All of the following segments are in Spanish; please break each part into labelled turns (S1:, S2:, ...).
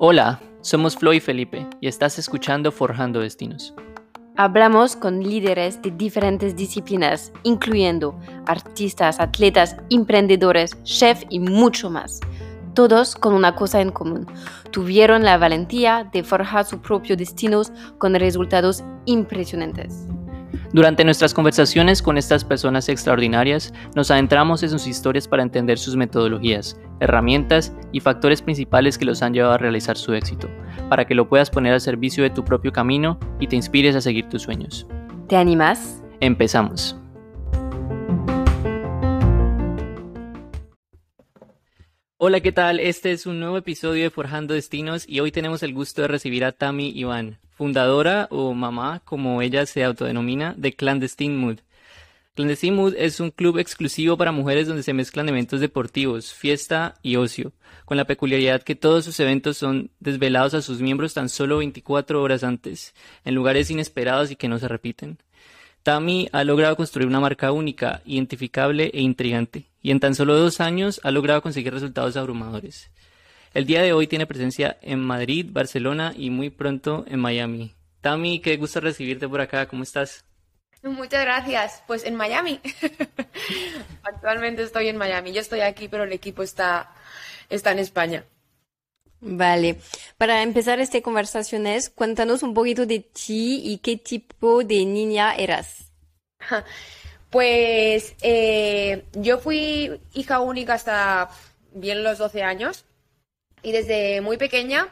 S1: Hola, somos Flo y Felipe y estás escuchando Forjando Destinos.
S2: Hablamos con líderes de diferentes disciplinas, incluyendo artistas, atletas, emprendedores, chefs y mucho más. Todos con una cosa en común. Tuvieron la valentía de forjar sus propios destinos con resultados impresionantes.
S1: Durante nuestras conversaciones con estas personas extraordinarias, nos adentramos en sus historias para entender sus metodologías, herramientas y factores principales que los han llevado a realizar su éxito, para que lo puedas poner al servicio de tu propio camino y te inspires a seguir tus sueños.
S2: ¿Te animas?
S1: Empezamos. Hola, ¿qué tal? Este es un nuevo episodio de Forjando Destinos y hoy tenemos el gusto de recibir a Tami Iván fundadora o mamá, como ella se autodenomina, de Clandestine Mood. Clandestine Mood es un club exclusivo para mujeres donde se mezclan eventos deportivos, fiesta y ocio, con la peculiaridad que todos sus eventos son desvelados a sus miembros tan solo 24 horas antes, en lugares inesperados y que no se repiten. Tami ha logrado construir una marca única, identificable e intrigante, y en tan solo dos años ha logrado conseguir resultados abrumadores. El día de hoy tiene presencia en Madrid, Barcelona y muy pronto en Miami. Tami, qué gusto recibirte por acá. ¿Cómo estás?
S3: Muchas gracias. Pues en Miami. Actualmente estoy en Miami. Yo estoy aquí, pero el equipo está, está en España.
S2: Vale. Para empezar esta conversación, cuéntanos un poquito de ti y qué tipo de niña eras.
S3: Pues eh, yo fui hija única hasta bien los 12 años. Y desde muy pequeña,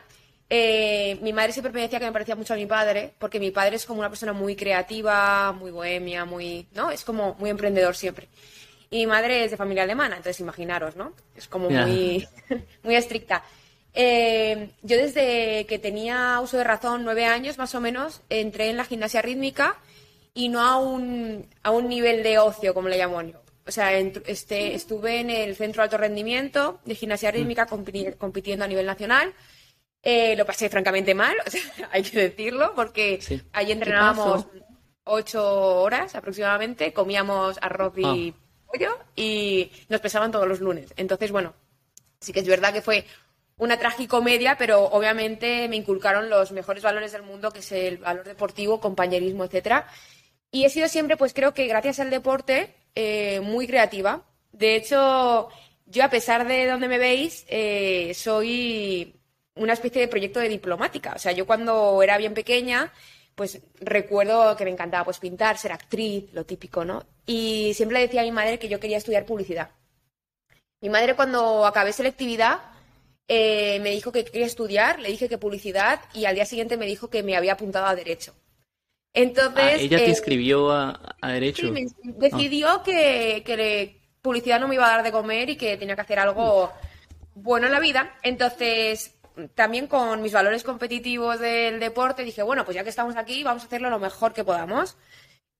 S3: eh, mi madre siempre me decía que me parecía mucho a mi padre, porque mi padre es como una persona muy creativa, muy bohemia, muy, ¿no? Es como muy emprendedor siempre. Y mi madre es de familia alemana, entonces imaginaros, ¿no? Es como muy, muy estricta. Eh, yo desde que tenía uso de razón, nueve años más o menos, entré en la gimnasia rítmica y no a un, a un nivel de ocio, como le llamo yo o sea, este, estuve en el Centro de Alto Rendimiento de Gimnasia Rítmica compitiendo a nivel nacional. Eh, lo pasé francamente mal, o sea, hay que decirlo, porque allí entrenábamos ocho horas aproximadamente, comíamos arroz y ah. pollo y nos pesaban todos los lunes. Entonces, bueno, sí que es verdad que fue una tragicomedia, pero obviamente me inculcaron los mejores valores del mundo, que es el valor deportivo, compañerismo, etcétera. Y he sido siempre, pues creo que gracias al deporte, eh, muy creativa. De hecho, yo a pesar de donde me veis, eh, soy una especie de proyecto de diplomática. O sea, yo cuando era bien pequeña, pues recuerdo que me encantaba pues pintar, ser actriz, lo típico, ¿no? Y siempre le decía a mi madre que yo quería estudiar publicidad. Mi madre cuando acabé selectividad eh, me dijo que quería estudiar, le dije que publicidad y al día siguiente me dijo que me había apuntado a derecho. Entonces. Ah,
S1: ella te eh, inscribió a, Derecho.
S3: Sí, decidió que, que publicidad no me iba a dar de comer y que tenía que hacer algo bueno en la vida. Entonces, también con mis valores competitivos del deporte, dije, bueno, pues ya que estamos aquí, vamos a hacerlo lo mejor que podamos.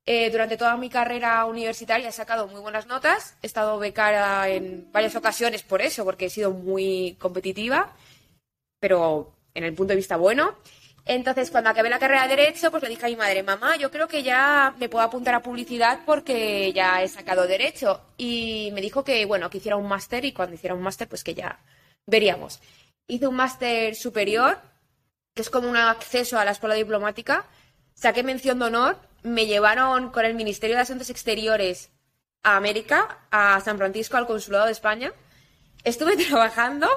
S3: Eh, durante toda mi carrera universitaria he sacado muy buenas notas, he estado becada en varias ocasiones por eso, porque he sido muy competitiva, pero en el punto de vista bueno. Entonces, cuando acabé la carrera de Derecho, pues le dije a mi madre, mamá, yo creo que ya me puedo apuntar a publicidad porque ya he sacado Derecho. Y me dijo que, bueno, que hiciera un máster y cuando hiciera un máster, pues que ya veríamos. Hice un máster superior, que es como un acceso a la escuela diplomática. Saqué mención de honor, me llevaron con el Ministerio de Asuntos Exteriores a América, a San Francisco, al Consulado de España. Estuve trabajando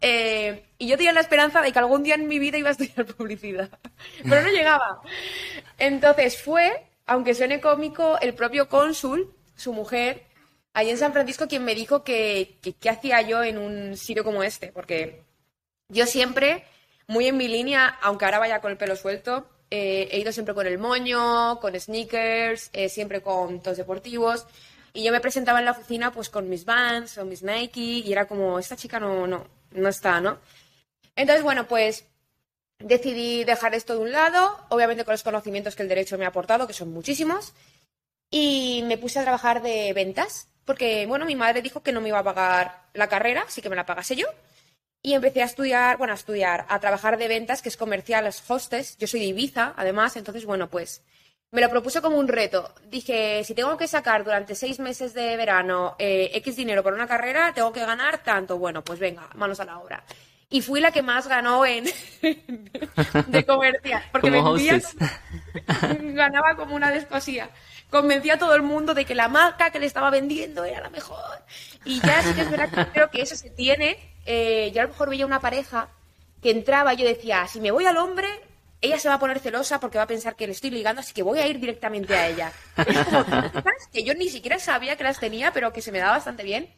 S3: eh, y yo tenía la esperanza de que algún día en mi vida iba a estudiar publicidad, pero no llegaba. Entonces fue, aunque suene cómico, el propio cónsul, su mujer, ahí en San Francisco, quien me dijo que qué hacía yo en un sitio como este, porque yo siempre, muy en mi línea, aunque ahora vaya con el pelo suelto, eh, he ido siempre con el moño, con sneakers, eh, siempre con todos deportivos. Y yo me presentaba en la oficina pues con mis Vans o mis Nike y era como, esta chica no, no, no está, ¿no? Entonces, bueno, pues decidí dejar esto de un lado, obviamente con los conocimientos que el derecho me ha aportado, que son muchísimos, y me puse a trabajar de ventas, porque, bueno, mi madre dijo que no me iba a pagar la carrera, así que me la pagase yo. Y empecé a estudiar, bueno, a estudiar, a trabajar de ventas, que es comercial, hostes. Yo soy de Ibiza, además, entonces, bueno, pues me lo propuse como un reto. Dije, si tengo que sacar durante seis meses de verano eh, X dinero por una carrera, tengo que ganar tanto. Bueno, pues venga, manos a la obra. Y fui la que más ganó en de comercial. Porque vendía ganaba como una descosía. Convencía a todo el mundo de que la marca que le estaba vendiendo era la mejor. Y ya sí que es verdad que creo que eso se tiene. Eh, yo a lo mejor veía una pareja que entraba y yo decía, si me voy al hombre, ella se va a poner celosa porque va a pensar que le estoy ligando, así que voy a ir directamente a ella. Es como tácticas que yo ni siquiera sabía que las tenía, pero que se me daba bastante bien.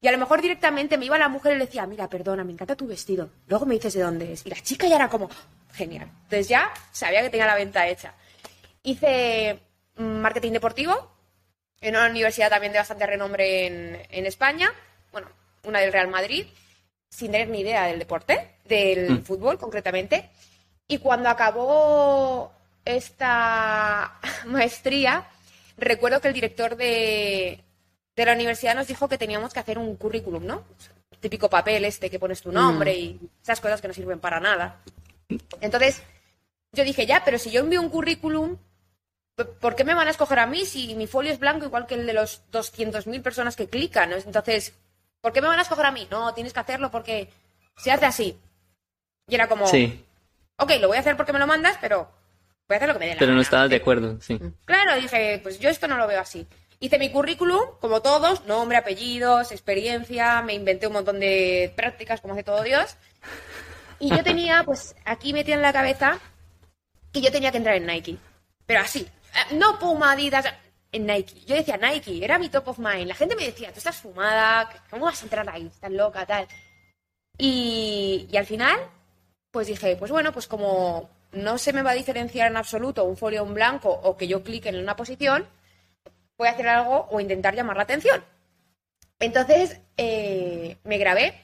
S3: Y a lo mejor directamente me iba a la mujer y le decía, mira, perdona, me encanta tu vestido. Luego me dices de dónde es. Y la chica ya era como, genial. Entonces ya sabía que tenía la venta hecha. Hice mm, marketing deportivo en una universidad también de bastante renombre en, en España. Bueno, una del Real Madrid, sin tener ni idea del deporte, del
S1: Mm.
S3: fútbol concretamente. Y cuando acabó esta maestría, recuerdo que el director de, de la universidad nos dijo que teníamos que hacer un currículum, ¿no? Típico papel este que pones tu nombre y esas cosas que no sirven para nada. Entonces, yo dije, ya, pero si yo envío un currículum, ¿p- ¿por qué me van a escoger a mí si mi folio es blanco igual que el de los 200.000 personas que clican? Entonces, ¿por qué me van a escoger a mí? No, tienes que hacerlo porque se hace así. Y era como,
S1: Sí,
S3: ok, lo voy a hacer porque me lo mandas, pero voy a hacer lo que me dé la
S1: pero no
S3: gana".
S1: estabas de acuerdo, sí.
S3: Claro, dije, pues yo esto no lo veo así. Hice mi currículum, como todos, nombre, apellidos, experiencia, me inventé un montón de prácticas, como hace todo Dios. Y yo tenía, pues, aquí metida en la cabeza que yo tenía que entrar en Nike. Pero así, eh, no Puma, Adidas, en Nike. Yo decía Nike, era mi top of mind. La gente me decía, tú estás fumada, ¿cómo vas a entrar ahí? Estás loca, tal. Y, y al final, pues dije, pues bueno, pues como no se me va a diferenciar en absoluto un folio en blanco o que yo clique en una posición, voy a hacer algo o intentar llamar la atención. Entonces eh, me grabé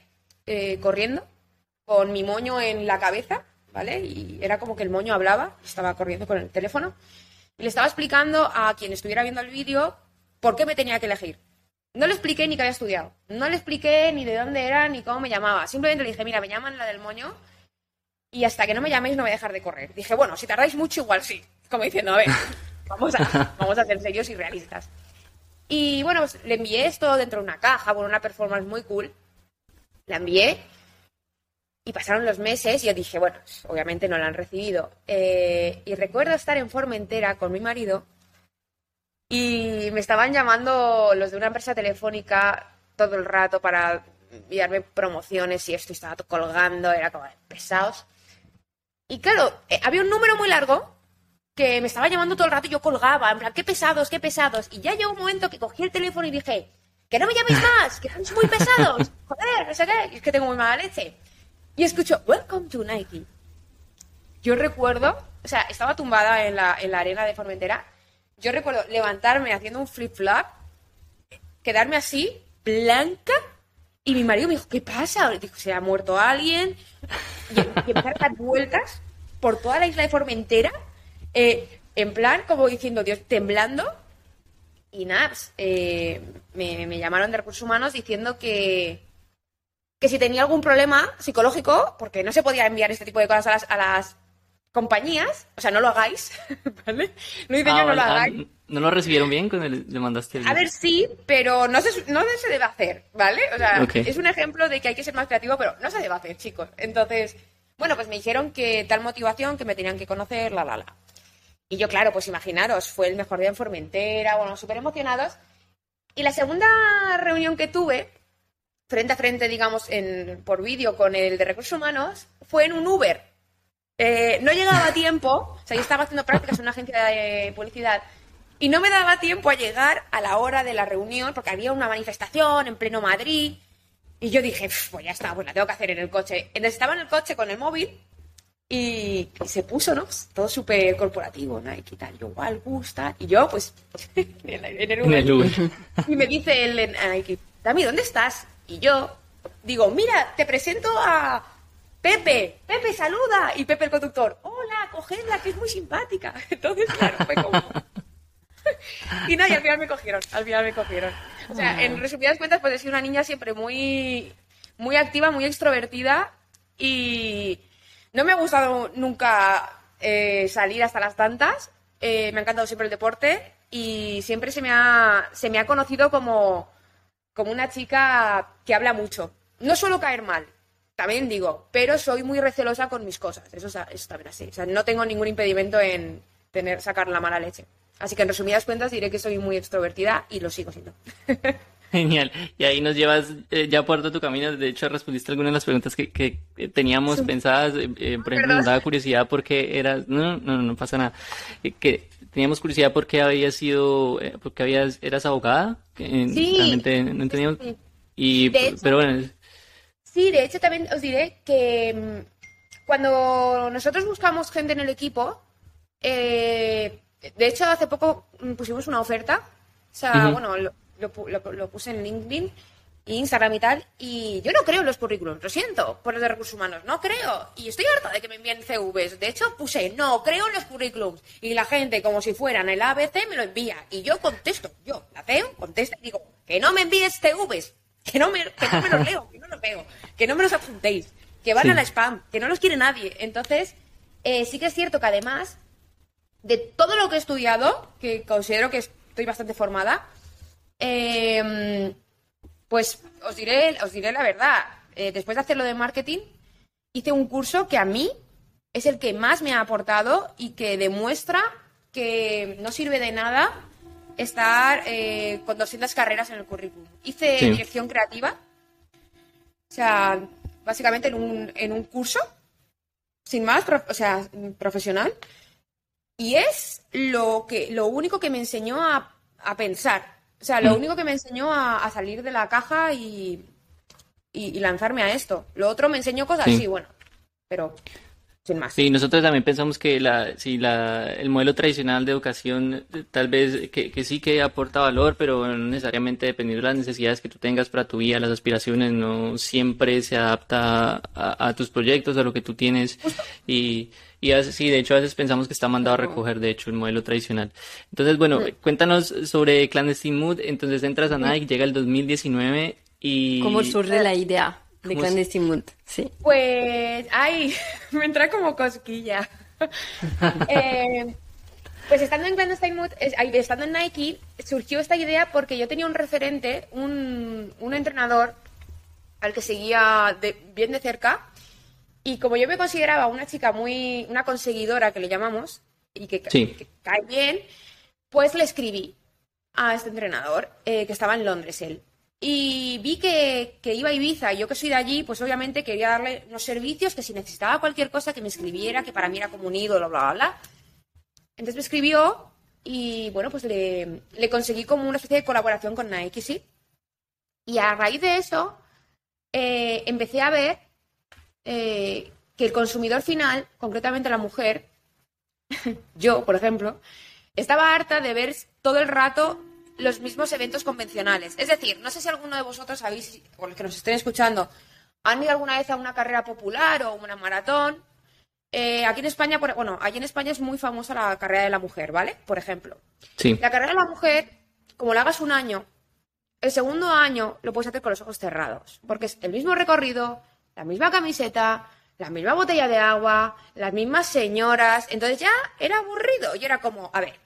S3: eh, corriendo con mi moño en la cabeza, ¿vale? Y era como que el moño hablaba, estaba corriendo con el teléfono y le estaba explicando a quien estuviera viendo el vídeo por qué me tenía que elegir. No le expliqué ni que había estudiado, no le expliqué ni de dónde era ni cómo me llamaba. Simplemente le dije, mira, me llaman la del moño y hasta que no me llaméis no voy a dejar de correr. Dije, bueno, si tardáis mucho, igual sí. Como diciendo, a ver, vamos a, vamos a ser serios y realistas. Y bueno, pues le envié esto dentro de una caja, con una performance muy cool. La envié y pasaron los meses y yo dije, bueno, pues, obviamente no la han recibido. Eh, y recuerdo estar en Formentera con mi marido y me estaban llamando los de una empresa telefónica todo el rato para enviarme promociones y esto y estaba colgando, era como pesados. Y claro, eh, había un número muy largo que me estaba llamando todo el rato y yo colgaba, en plan, qué pesados, qué pesados. Y ya llegó un momento que cogí el teléfono y dije, que no me llaméis más, que sois muy pesados, joder, no sé qué, es que tengo muy mala leche. Y escucho, Welcome to Nike. Yo recuerdo, o sea, estaba tumbada en la, en la arena de Formentera. Yo recuerdo levantarme haciendo un flip-flop, quedarme así, blanca, y mi marido me dijo, ¿qué pasa? Dijo, se ha muerto alguien. Y, y a dar vueltas por toda la isla de Formentera, eh, en plan, como diciendo, Dios, temblando. Y nada, pues, eh, me, me llamaron de recursos humanos diciendo que, que si tenía algún problema psicológico, porque no se podía enviar este tipo de cosas a las, a las compañías, o sea, no lo hagáis, ¿vale? No dice
S1: Ah,
S3: yo no lo
S1: vale. Ah,
S3: hagáis.
S1: ¿No lo recibieron bien cuando le, mandaste el
S3: A ver, sí, pero no se, no se debe hacer, ¿vale? O sea, es un ejemplo de que hay que ser más creativo, pero no se debe hacer, chicos. Entonces, bueno, pues me dijeron que tal motivación, que me tenían que conocer, la, la, la. Y yo, claro, pues imaginaros, fue el mejor día en Formentera, bueno, súper emocionados. Y la segunda reunión que tuve, frente a frente, digamos, en, por vídeo con el de recursos humanos, fue en un Uber. Eh, no llegaba a tiempo, o sea, yo estaba haciendo prácticas en una agencia de publicidad y no me daba tiempo a llegar a la hora de la reunión porque había una manifestación en pleno Madrid y yo dije, "Pf, pues ya está, pues la tengo que hacer en el coche. Entonces estaba en el coche con el móvil y, y se puso, ¿no? Todo súper corporativo, Nike y tal. Yo, igual, gusta. Y yo, pues, en el, en el
S1: En
S3: Uber.
S1: el Uber.
S3: Y me dice Nike, Dami, ¿dónde estás? Y yo digo, mira, te presento a Pepe. Pepe, saluda. Y Pepe el conductor, hola, cogedla, que es muy simpática. Entonces, claro, fue como... y nada, y al final me cogieron, al final me cogieron. O sea, en resumidas cuentas, pues he sido una niña siempre muy, muy activa, muy extrovertida y no me ha gustado nunca eh, salir hasta las tantas, eh, me ha encantado siempre el deporte y siempre se me ha, se me ha conocido como, como una chica que habla mucho. No suelo caer mal, también digo, pero soy muy recelosa con mis cosas. Eso, es también así. O sea, no tengo ningún impedimento en tener, sacar la mala leche. Así que en resumidas cuentas diré que soy muy extrovertida y lo sigo siendo.
S1: Genial. Y ahí nos llevas eh, ya por todo tu camino. De hecho, respondiste algunas de las preguntas que, que teníamos pensadas. Eh, eh, por ejemplo, nos daba curiosidad por qué eras... No, no, no pasa nada. que teníamos curiosidad por qué habías sido... por qué habías, eras abogada.
S3: sí.
S1: Realmente no entendíamos. Y, pero bueno...
S3: Sí, de hecho también os diré que mm, cuando nosotros buscamos gente en el equipo... de hecho, hace poco mm, pusimos una oferta. O sea, bueno lo, puse en LinkedIn Instagram y tal, y yo no creo en los currículums, lo siento, por los de recursos humanos, no creo, y estoy harta de que me envíen CVs, de hecho puse, no creo en los currículums, y la gente, como si fueran el ABC, me lo envía, y yo contesto, yo la veo, contesto, y digo, que no me envíes CVs, que no me, que no me los leo, que no los veo, que no me los apuntéis, que van a la spam, que no los quiere nadie, entonces, eh, sí que es cierto que además de todo lo que he estudiado, que considero que estoy bastante formada, eh, pues os diré, os diré la verdad. Eh, después de hacerlo de marketing, hice un curso que a mí es el que más me ha aportado y que demuestra que no sirve de nada estar eh, con 200 carreras en el currículum. Hice dirección creativa, o sea, básicamente en un, en un curso, sin más, o sea, profesional, y es lo, que, lo único que me enseñó a, a pensar. O sea, lo mm. único que me enseñó a, salir de la caja y, y, lanzarme a esto. Lo otro me enseñó cosas, sí, bueno, pero sin más.
S1: Sí, nosotros también pensamos que la, sí, la, el modelo tradicional de educación tal vez que, que sí que aporta valor, pero no necesariamente dependiendo de las necesidades que tú tengas para tu vida, las aspiraciones, no siempre se adapta a, tus proyectos, a lo que tú tienes. Y y sí, de hecho a veces pensamos que está mandado a recoger, de hecho, el modelo tradicional. Entonces, bueno, cuéntanos sobre Clandestine Mood. Entonces entras a Nike, llega el 2019 y...
S2: ¿Cómo surge la idea de Clandestine Mood? Sí.
S3: Pues, ay, me entra como cosquilla. eh, pues estando en Clandestine Mood, estando en Nike, surgió esta idea porque yo tenía un referente, un, un entrenador al que seguía de, bien de cerca, y como yo me consideraba una chica muy, una conseguidora que le llamamos, y que, cae bien, pues le escribí a este entrenador, eh, que estaba en Londres él. Y vi que, iba a Ibiza, y yo que soy de allí, pues obviamente quería darle unos servicios, que si necesitaba cualquier cosa que me escribiera, que para mí era como un ídolo, bla, bla, bla. Entonces me escribió y bueno, pues le, conseguí como una especie de colaboración con Nike, sí. Y a raíz de eso, eh, empecé a ver eh, que el consumidor final, concretamente la mujer, yo, por ejemplo, estaba harta de ver todo el rato los mismos eventos convencionales. Es decir, no sé si alguno de vosotros habéis, o los que nos estén escuchando, han ido alguna vez a una carrera popular o una maratón. Eh, aquí en España, bueno, allí en España es muy famosa la carrera de la mujer, ¿vale? Por ejemplo.
S1: Sí.
S3: La carrera de la mujer, como la hagas un año, el segundo año lo puedes hacer con los ojos cerrados, porque es el mismo recorrido, la misma camiseta, la misma botella de agua, las mismas señoras. Entonces ya era aburrido y era como, a ver,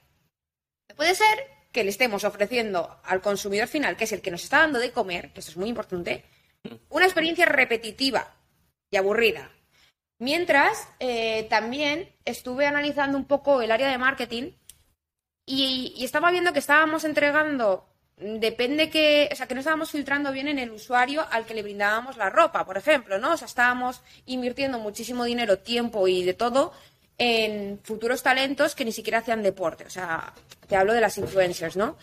S3: puede ser que le estemos ofreciendo al consumidor final, que es el que nos está dando de comer, que esto es muy importante, una experiencia repetitiva y aburrida. Mientras, eh, también estuve analizando un poco el área de marketing y, y estaba viendo que estábamos entregando depende que, o sea, que no estábamos filtrando bien en el usuario al que le brindábamos la ropa, por ejemplo, ¿no? O sea, estábamos invirtiendo muchísimo dinero, tiempo y de todo en futuros talentos que ni siquiera hacían deporte. O sea, te hablo de las influencers, ¿no?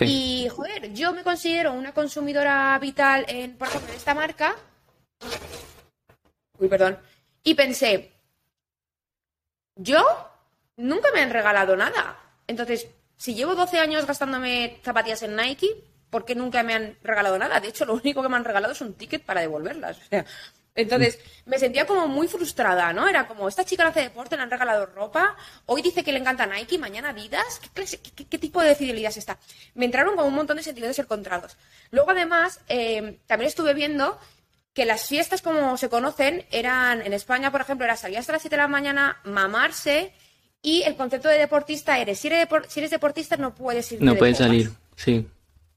S3: Y, joder, yo me considero una consumidora vital en, por ejemplo, en esta marca. Uy, perdón. Y pensé, yo nunca me han regalado nada. Entonces, si llevo 12 años gastándome zapatillas en Nike, ¿por qué nunca me han regalado nada? De hecho, lo único que me han regalado es un ticket para devolverlas. Entonces, me sentía como muy frustrada, ¿no? Era como, esta chica no hace deporte, le han regalado ropa, hoy dice que le encanta Nike, mañana Adidas, ¿qué, tipo de fidelidad es esta? Me entraron como un montón de sentimientos encontrados. Luego, además, eh, también estuve viendo que las fiestas, como se conocen, eran, en España, por ejemplo, era salir hasta las 7 de la mañana, mamarse Y el concepto de deportista eres, si eres, si eres deportista no puedes ir
S1: No puedes salir, sí.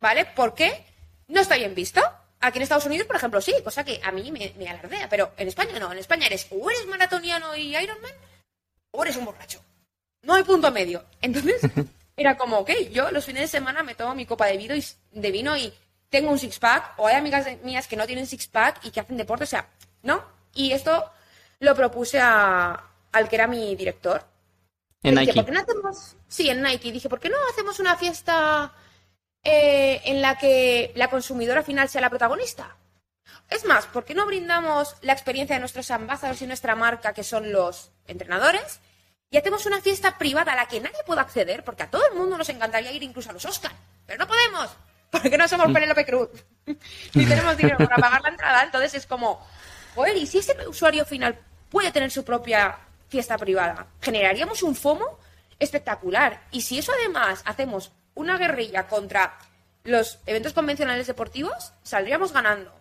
S3: ¿Vale? ¿Por qué? No está bien visto. Aquí en Estados Unidos, por ejemplo, sí, cosa que a mí me, me alardea, pero en España no. En España eres o eres maratoniano y Ironman o eres un borracho. No hay punto medio. Entonces, era como, ok, yo los fines de semana me tomo mi copa de vino y, de vino y tengo un six-pack, o hay amigas mías que no tienen six-pack y que hacen deporte, o sea, ¿no? Y esto lo propuse a- al que era mi director.
S1: En
S3: dije,
S1: Nike.
S3: ¿por qué no hacemos...? Sí, en Nike. Dije, ¿por qué no hacemos una fiesta eh, en la que la consumidora final sea la protagonista? Es más, ¿por qué no brindamos la experiencia de nuestros ambassadors y nuestra marca, que son los entrenadores, y hacemos una fiesta privada a la que nadie pueda acceder? Porque a todo el mundo nos encantaría ir incluso a los Oscar, pero no podemos, porque no somos Penélope Cruz. Ni tenemos dinero para pagar la entrada, entonces es como, joder, ¿y si ese usuario final puede tener su propia fiesta privada? Generaríamos un FOMO espectacular. Y si eso además hacemos una guerrilla contra los eventos convencionales deportivos, saldríamos ganando.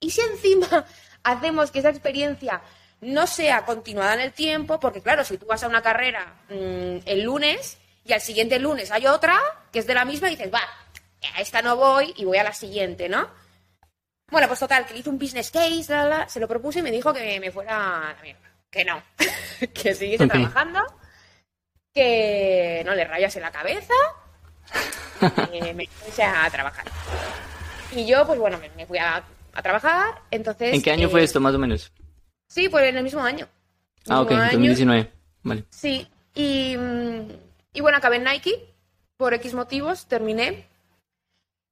S3: Y si encima hacemos que esa experiencia no sea continuada en el tiempo, porque claro, si tú vas a una carrera mm, el lunes y al siguiente lunes hay otra que es de la misma y dices, va, a esta no voy y voy a la siguiente, ¿no? Bueno, pues total, que le hice un business case, la, la, se lo propuse y me dijo que me fuera a la mierda. Que no, que siguiese trabajando, que no le rayas en la cabeza, que me fuese a trabajar. Y yo, pues bueno, me, me fui a, a trabajar, entonces...
S1: ¿En qué año
S3: eh,
S1: fue esto, más o menos?
S3: Sí, pues en el mismo año.
S1: Ah, ok,
S3: Mismo
S1: en
S3: año.
S1: 2019. Vale.
S3: Sí, y, mm, y bueno, acabé en Nike por X motivos, terminé.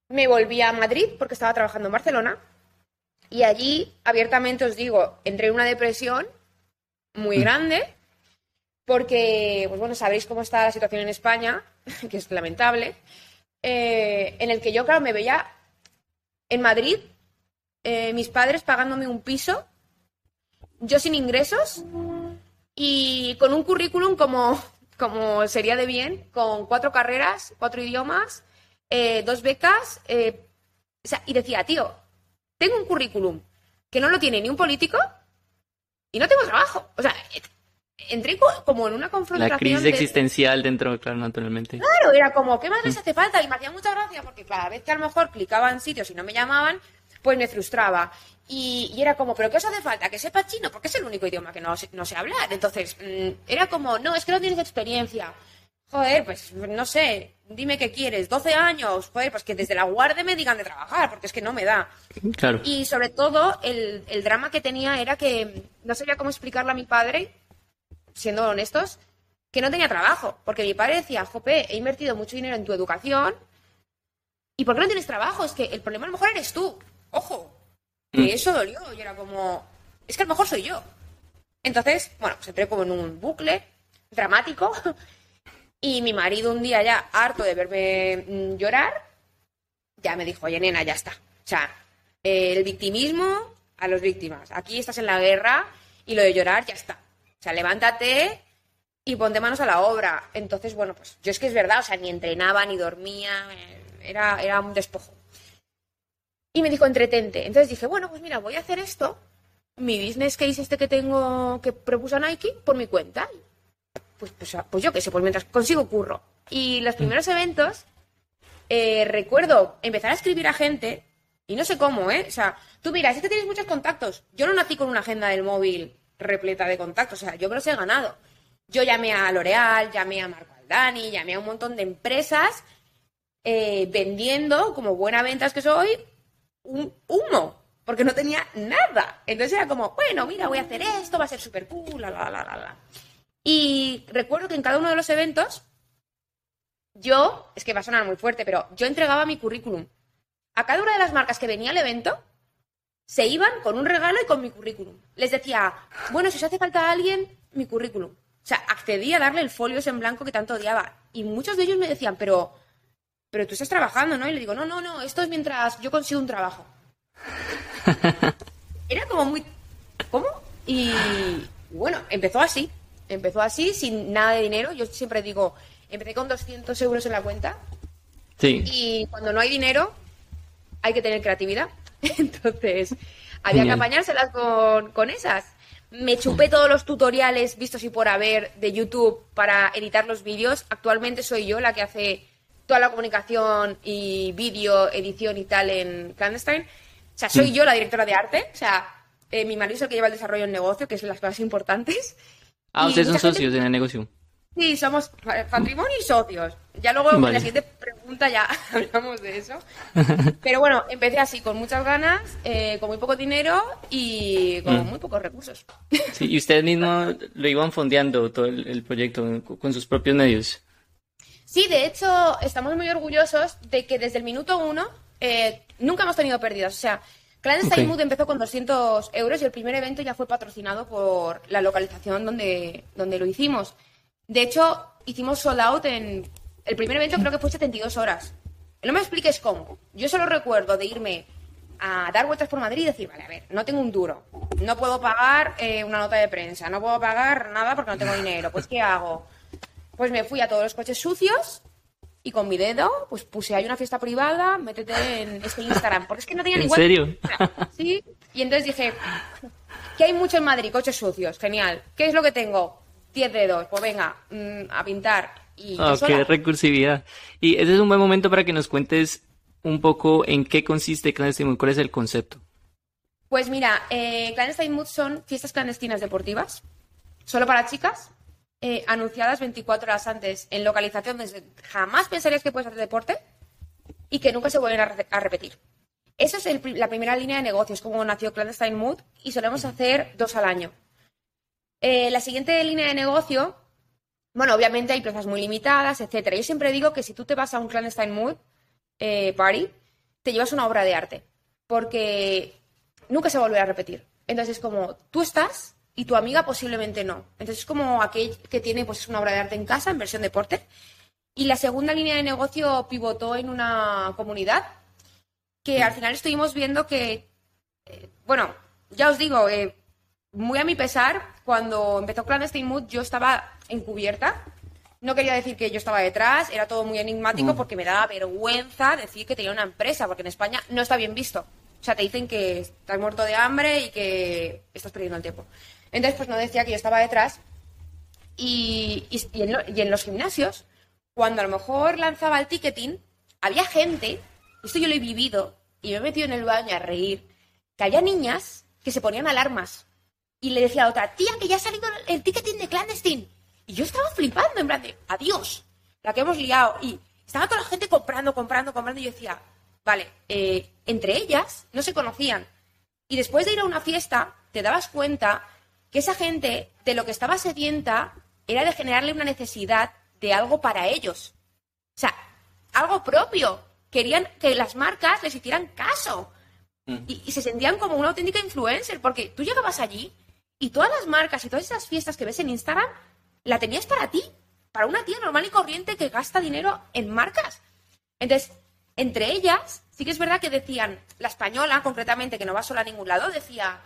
S3: Me volví a Madrid porque estaba trabajando en Barcelona. Y allí, abiertamente os digo, entré en una depresión muy grande porque, pues bueno, sabéis cómo está la situación en España, que es lamentable, eh, en el que yo, claro, me veía en Madrid, eh, mis padres pagándome un piso, yo sin ingresos y con un currículum como, como sería de bien, con cuatro carreras, cuatro idiomas, eh, dos becas, y decía, tío, tengo un currículum que no lo tiene ni un político y no tengo trabajo. O sea, entré co- como en una confrontación.
S1: La crisis
S3: de-
S1: existencial dentro, claro, naturalmente.
S3: Claro, era como, ¿qué más les hace falta? Y me hacía mucha gracia porque cada vez que a lo mejor clicaba en sitios y no me llamaban, pues me frustraba. Y, y era como, ¿pero qué os hace falta? Que sepa chino, porque es el único idioma que no, no sé hablar. Entonces, mm, era como, no, es que no tienes experiencia. Joder, pues no sé, dime qué quieres. 12 años, joder, pues que desde la guardia me digan de trabajar, porque es que no me da.
S1: Claro.
S3: Y sobre todo, el, el drama que tenía era que no sabía cómo explicarle a mi padre, siendo honestos, que no tenía trabajo. Porque mi padre decía, Jope, he invertido mucho dinero en tu educación. ¿Y por qué no tienes trabajo? Es que el problema a lo mejor eres tú. Ojo. Que
S1: Mm.
S3: eso dolió. Y era como, es que a lo mejor soy yo. Entonces, bueno, pues entré como en un bucle dramático. Y mi marido un día ya, harto de verme mm, llorar, ya me dijo, oye, nena, ya está. O sea, el victimismo a los víctimas. Aquí estás en la guerra y lo de llorar ya está. O sea, levántate y ponte manos a la obra. Entonces, bueno, pues yo es que es verdad, o sea, ni entrenaba, ni dormía, eh, era, era un despojo. Y me dijo, entretente. Entonces dije, bueno, pues mira, voy a hacer esto, mi business case este que tengo, que propuso Nike, por mi cuenta. Pues, pues, pues yo qué sé, pues mientras consigo curro. Y los primeros eventos, eh, recuerdo empezar a escribir a gente, y no sé cómo, ¿eh? O sea, tú mira, es que tienes muchos contactos. Yo no nací con una agenda del móvil repleta de contactos, o sea, yo me los he ganado. Yo llamé a L'Oreal, llamé a Marco Aldani, llamé a un montón de empresas eh, vendiendo, como buena ventas que soy, un humo, porque no tenía nada. Entonces era como, bueno, mira, voy a hacer esto, va a ser súper cool, la, la, la, la. Y recuerdo que en cada uno de los eventos, yo, es que va a sonar muy fuerte, pero yo entregaba mi currículum. A cada una de las marcas que venía al evento, se iban con un regalo y con mi currículum. Les decía, bueno, si os hace falta a alguien, mi currículum. O sea, accedí a darle el folio ese en blanco que tanto odiaba. Y muchos de ellos me decían, pero, pero tú estás trabajando, ¿no? Y le digo, no, no, no, esto es mientras yo consigo un trabajo. Era como muy... ¿Cómo? Y bueno, empezó así. Empezó así, sin nada de dinero. Yo siempre digo, empecé con 200 euros en la cuenta
S1: Sí.
S3: y cuando no hay dinero hay que tener creatividad. Entonces, había que apañárselas con, con esas. me chupé todos los tutoriales vistos y por haber de YouTube para editar los vídeos. Actualmente soy yo la que hace toda la comunicación y vídeo, edición y tal en Clandestine. O sea, soy yo la directora de arte. O sea, eh, mi marido es el que lleva el desarrollo del negocio, que es las cosas importantes.
S1: Ah,
S3: Y
S1: ustedes son
S3: gente-
S1: socios en el negocio.
S3: Sí, somos patrimonio y socios. Ya luego en
S1: Vale.
S3: la siguiente pregunta ya hablamos de eso. Pero bueno, empecé así, con muchas ganas, eh, con muy poco dinero y con
S1: Mm.
S3: muy pocos recursos.
S1: Sí, y ustedes mismos lo iban fondeando todo el, el proyecto con sus propios medios.
S3: Sí, de hecho, estamos muy orgullosos de que desde el minuto uno eh, nunca hemos tenido pérdidas. O sea, Clandestine
S1: Ok.
S3: Mood empezó con 200 euros y el primer evento ya fue patrocinado por la localización donde, donde lo hicimos. De hecho, hicimos sold out en. El primer evento creo que fue 72 horas. No me expliques cómo. Yo solo recuerdo de irme a dar vueltas por Madrid y decir, vale, a ver, no tengo un duro, no puedo pagar eh, una nota de prensa, no puedo pagar nada porque no tengo dinero. Pues, ¿qué hago? Pues me fui a todos los coches sucios y con mi dedo, pues puse ahí una fiesta privada, métete en este Instagram. Porque es que no tenía
S1: ¿En
S3: ningún...
S1: serio?
S3: Sí. Y entonces dije, que hay mucho en Madrid, coches sucios, genial. ¿Qué es lo que tengo? 10 dedos. Pues venga, mm, a pintar. Y
S1: Ah,
S3: sola.
S1: qué recursividad. Y ese es un buen momento para que nos cuentes un poco en qué consiste Clandestine Mood, cuál es el concepto.
S3: Pues mira, eh, Clandestine Mood son fiestas clandestinas deportivas, solo para chicas, eh, anunciadas 24 horas antes en localización donde jamás pensarías que puedes hacer deporte y que nunca se vuelven a, re- a repetir. Esa es el la primera línea de negocios, como nació Clandestine Mood, y solemos hacer dos al año. Eh, la siguiente línea de negocio, bueno, obviamente hay plazas muy limitadas, etcétera. Yo siempre digo que si tú te vas a un Clandestine Mood eh, party, te llevas una obra de arte, porque nunca se volverá a repetir. Entonces, como tú estás y tu amiga posiblemente no. Entonces, es como aquel que tiene pues una obra de arte en casa en versión deporte. Y la segunda línea de negocio pivotó en una comunidad que al final estuvimos viendo que, eh, bueno, ya os digo, eh, muy a mi pesar, cuando empezó Clandestine Mood yo estaba encubierta. No quería decir que yo estaba detrás, era todo muy enigmático porque me daba vergüenza decir que tenía una empresa, porque en España no está bien visto. O sea, te dicen que estás muerto de hambre y que estás perdiendo el tiempo. Entonces, pues no decía que yo estaba detrás. Y, y- y en, lo- y en los gimnasios, cuando a lo mejor lanzaba el ticketing, había gente, esto yo lo he vivido, y me he metido en el baño a reír, que había niñas que se ponían alarmas. Y le decía a otra, tía, que ya ha salido el, el ticketing de clandestine. Y yo estaba flipando, en plan de, adiós, la que hemos liado. Y estaba toda la gente comprando, comprando, comprando. Y yo decía, vale, eh, entre ellas no se conocían. Y después de ir a una fiesta, te dabas cuenta que esa gente de lo que estaba sedienta era de generarle una necesidad de algo para ellos. O sea, algo propio. Querían que las marcas les hicieran caso. Y, y se sentían como una auténtica influencer, porque tú llegabas allí y todas las marcas y todas esas fiestas que ves en Instagram, la tenías para ti, para una tía normal y corriente que gasta dinero en marcas. Entonces, entre ellas, sí que es verdad que decían, la española concretamente, que no va sola a ningún lado, decía,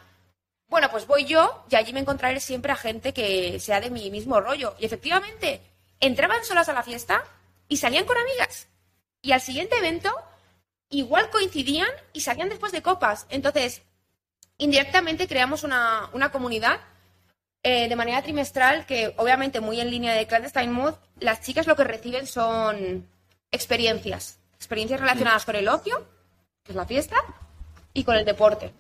S3: bueno, pues voy yo y allí me encontraré siempre a gente que sea de mi mismo rollo. Y efectivamente, entraban solas a la fiesta y salían con amigas. Y al siguiente evento, igual coincidían y salían después de copas. Entonces, indirectamente creamos una, una comunidad eh, de manera trimestral que, obviamente, muy en línea de Clandestine Mood, las chicas lo que reciben son experiencias. Experiencias relacionadas con el ocio, que es la fiesta, y con el deporte.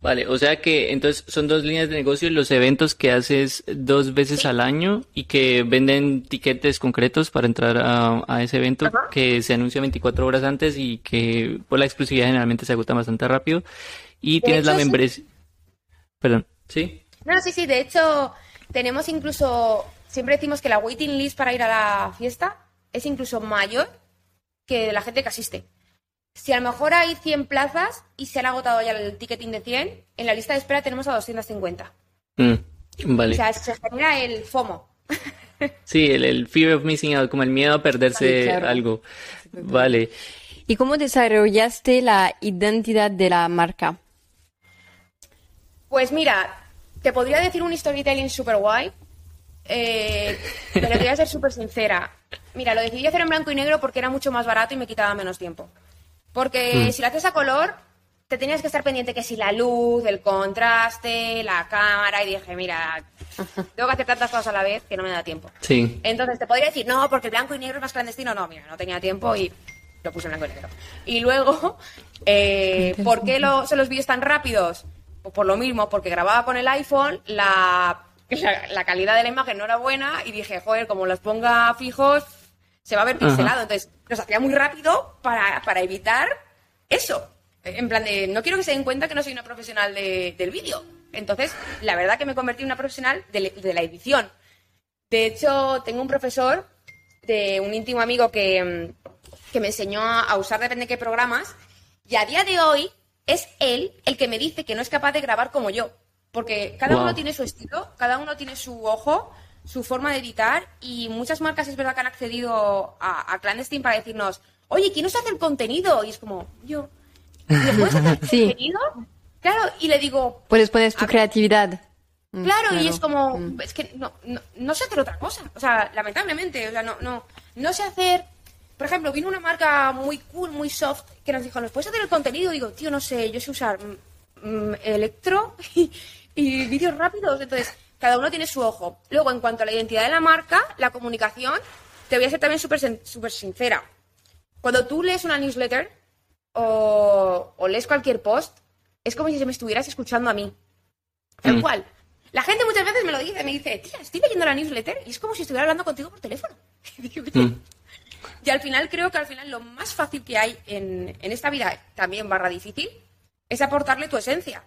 S1: Vale, o sea que entonces son dos líneas de negocio, los eventos que haces dos veces al año y que venden tiquetes concretos para entrar a, a ese evento
S3: Ajá.
S1: que se anuncia 24 horas antes y que por la exclusividad generalmente se agota bastante rápido. Y
S3: De
S1: tienes la
S3: hecho, sí.
S1: membresía. Perdón, ¿sí?
S3: No, sí, sí, de hecho, tenemos incluso, siempre decimos que la waiting list para ir a la fiesta es incluso mayor que la gente que asiste. Si a lo mejor hay 100 plazas y se han agotado ya el ticketing de 100, en la lista de espera tenemos a 250.
S1: Mm, vale.
S3: O sea, se genera el FOMO.
S1: Sí, el, el fear of missing out, como el miedo a perderse
S2: claro.
S1: algo. Vale.
S2: ¿Y cómo desarrollaste la identidad de la marca?
S3: Pues mira, te podría decir un storytelling super guay, eh, pero te voy a ser súper sincera. Mira, lo decidí hacer en blanco y negro porque era mucho más barato y me quitaba menos tiempo. Porque
S1: Mm.
S3: si lo haces a color, te tenías que estar pendiente que si la luz, el contraste, la cámara, y dije, mira, tengo que hacer tantas cosas a la vez que no me da tiempo.
S1: Sí.
S3: Entonces te podría decir, no, porque el blanco y negro es más clandestino. No, mira, no tenía tiempo y lo puse en blanco y negro. Y luego, eh, ¿por qué lo- son los vídeos tan rápidos? Pues por lo mismo, porque grababa con el iPhone, la, la, la calidad de la imagen no era buena y dije, joder, como los ponga fijos, se va a ver
S1: Ajá.
S3: pixelado. Entonces, los hacía muy rápido para, para evitar eso. En plan de, no quiero que se den cuenta que no soy una profesional de- del vídeo. Entonces, la verdad que me convertí en una profesional de, de la edición. De hecho, tengo un profesor de un íntimo amigo que, que me enseñó a, a usar depende de qué programas y a día de hoy es él el que me dice que no es capaz de grabar como yo. Porque cada
S1: Wow.
S3: uno tiene su estilo, cada uno tiene su ojo, su forma de editar y muchas marcas es verdad que han accedido a, a Clandestine para decirnos, oye, ¿quién nos hace el contenido? Y es como, yo. ¿Y ¿Me puedes hacer el
S2: Sí.
S3: contenido? Claro, y le digo,
S2: Puedes poner tu creatividad. Mm,
S3: Claro, y es como, es que no, no, no sé hacer otra cosa. O sea, lamentablemente, o sea, no, no, no sé hacer. Por ejemplo, vino una marca muy cool, muy soft, que nos dijo, ¿nos puedes hacer el contenido? Digo, tío, no sé, yo sé usar mm, mm, electro y, y vídeos rápidos. Entonces, cada uno tiene su ojo. Luego, en cuanto a la identidad de la marca, la comunicación, te voy a ser también súper sin- súper sincera. Cuando tú lees una newsletter o, o lees cualquier post, es como si se me estuvieras escuchando a mí. Tal
S1: Mm.
S3: cual. La gente muchas veces me lo dice, me dice, tía, estoy leyendo la newsletter y es como si estuviera hablando contigo por teléfono. Digo,
S1: Mm.
S3: Y al final creo que al final lo más fácil que hay en, en esta vida, también barra difícil, es aportarle tu esencia.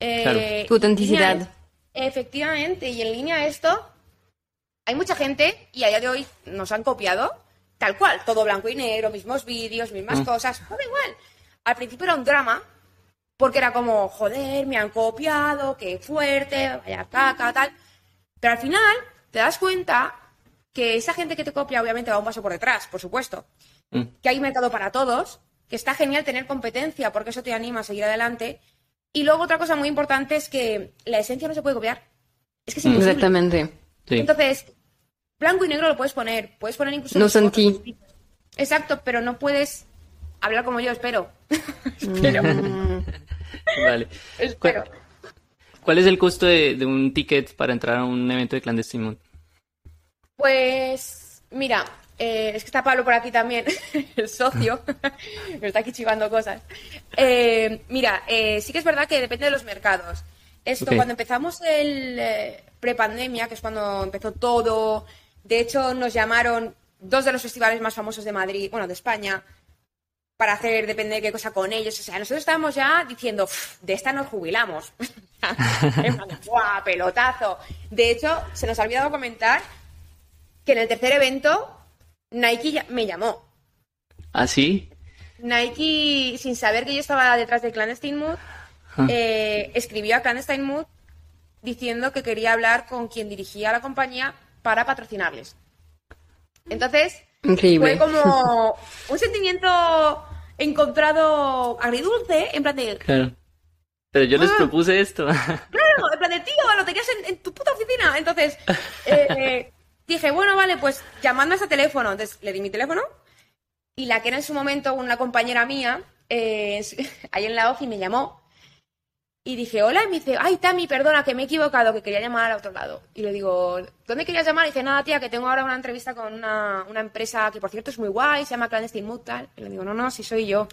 S3: Eh,
S1: Claro.
S2: Tu autenticidad.
S3: línea- Efectivamente, y en línea a esto, hay mucha gente, y a día de hoy nos han copiado, tal cual, todo blanco y negro, mismos vídeos, mismas
S1: Mm.
S3: cosas, todo igual. Al principio era un drama, porque era como, joder, me han copiado, qué fuerte, vaya caca, tal. Pero al final te das cuenta que esa gente que te copia obviamente va un paso por detrás, por supuesto.
S1: Mm.
S3: Que hay mercado para todos, que está genial tener competencia porque eso te anima a seguir adelante. Y luego otra cosa muy importante es que la esencia no se puede copiar. Es que es
S1: Mm.
S3: imposible.
S2: Exactamente.
S1: Sí.
S3: Entonces, blanco y negro lo puedes poner, puedes poner incluso...
S2: No
S3: vídeos. Exacto, pero no puedes hablar como yo, espero. espero.
S2: Mm,
S1: Vale.
S3: espero.
S1: ¿Cuál es el costo de, de un ticket para entrar a un evento de Clandestine Mood?
S3: Pues, mira, eh, es que está Pablo por aquí también, el socio, me está aquí chivando cosas. Eh, mira, eh, sí que es verdad que depende de los mercados. Esto, cuando empezamos el eh, prepandemia, que es cuando empezó todo, de hecho nos llamaron dos de los festivales más famosos de Madrid, bueno, de España, para hacer depende de qué cosa con ellos. O sea, nosotros estábamos ya diciendo, "Uf, de esta nos jubilamos. ¡Guau, pelotazo! De hecho, se nos ha olvidado comentar que en el tercer evento Nike ya- me llamó.
S1: ¿Ah, sí?
S3: Nike, sin saber que yo estaba detrás de Clandestine Mood,
S1: Ah.
S3: eh, escribió a Clandestine Mood diciendo que quería hablar con quien dirigía la compañía para patrocinarles. Entonces,
S2: Increíble.
S3: fue como un sentimiento encontrado agridulce, en plan de,
S1: Claro. Pero yo les
S3: Ah.
S1: propuse esto.
S3: Claro, en plan de, tío, lo tenías en, en tu puta oficina. Entonces, eh, dije, bueno, vale, pues llamadme a ese teléfono. Entonces, le di mi teléfono y la que era en su momento una compañera mía, eh, ahí en la OFI me llamó y dije, hola, y me dice, ay, Tami, perdona, que me he equivocado, que quería llamar al otro lado. Y le digo, ¿dónde querías llamar? Y dice, nada, tía, que tengo ahora una entrevista con una, una empresa que, por cierto, es muy guay, se llama Clandestine Mood. Y le digo, no, no, si soy yo.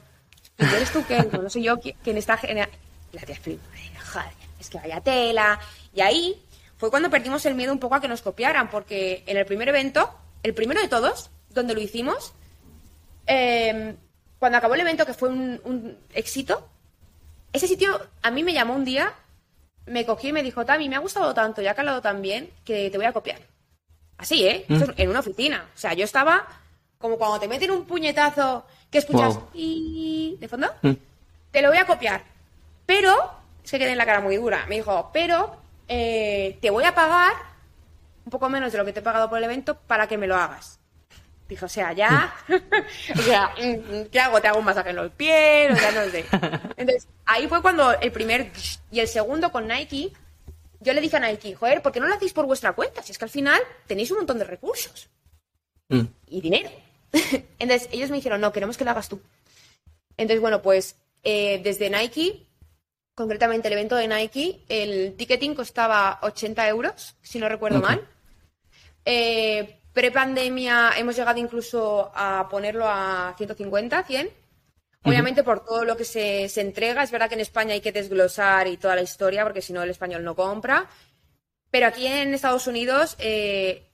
S3: ¿Y eres tú? Digo, no soy yo qui- quien está... gene-". Y la tía flipa, "Ay, joder, es que vaya tela. Y ahí fue cuando perdimos el miedo un poco a que nos copiaran, porque en el primer evento, el primero de todos, donde lo hicimos, eh, cuando acabó el evento, que fue un, un éxito, ese sitio a mí me llamó un día, me cogió y me dijo, Tami, me ha gustado tanto y ha calado tan bien que te voy a copiar. Así, ¿eh? Es en una oficina. O sea, yo estaba como cuando te meten un puñetazo que escuchas
S1: Wow.
S3: y de fondo.
S1: Mm.
S3: Te lo voy a copiar. Pero, es que quedé en la cara muy dura. Me dijo, pero eh, te voy a pagar un poco menos de lo que te he pagado por el evento para que me lo hagas. Dije, o sea, ya. o sea, mm, ¿qué hago? ¿Te hago un masaje en los pies? O sea, no sé. Entonces, ahí fue cuando el primer y el segundo con Nike. Yo le dije a Nike, joder, ¿por qué no lo hacéis por vuestra cuenta? Si es que al final tenéis un montón de recursos
S1: Mm.
S3: y dinero. Entonces, ellos me dijeron, no, queremos que lo hagas tú. Entonces, bueno, pues eh, desde Nike, concretamente el evento de Nike, el ticketing costaba 80 euros, si no recuerdo mal. Eh, Pre-pandemia hemos llegado incluso a ponerlo a 150, 100. Obviamente por todo lo que se, se entrega. Es verdad que en España hay que desglosar y toda la historia, porque si no el español no compra. Pero aquí en Estados Unidos eh,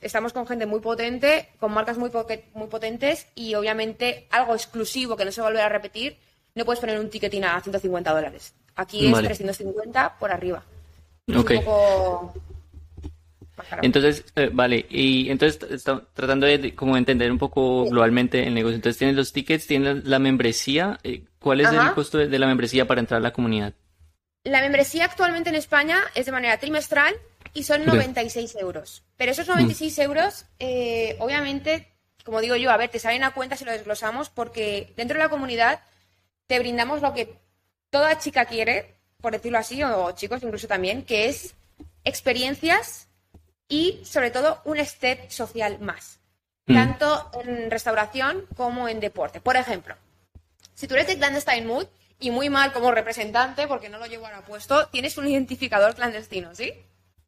S3: estamos con gente muy potente, con marcas muy, potentes y obviamente algo exclusivo que no se va a volver a repetir. No puedes poner un ticketing a 150 dólares. Aquí es
S1: Vale.
S3: 350 por arriba. Es
S1: Ok.
S3: un poco.
S1: Entonces, eh, vale, y entonces está tratando de, como entender un poco globalmente el negocio. Entonces tienes los tickets, tienes la, membresía. eh, ¿Cuál es el costo de, de la membresía para entrar a la comunidad?
S3: La membresía actualmente en España es de manera trimestral y son
S1: Ok.
S3: 96 euros. Pero esos 96 euros, eh, obviamente, como digo yo, a ver, te salen a cuenta si lo desglosamos, porque dentro de la comunidad te brindamos lo que toda chica quiere, por decirlo así, o chicos incluso también, que es experiencias y sobre todo un step social más,
S1: Mm.
S3: tanto en restauración como en deporte. Por ejemplo, si tú eres de Clandestine Mood y muy mal como representante, porque no lo llevo ahora puesto, tienes un identificador clandestino, ¿sí?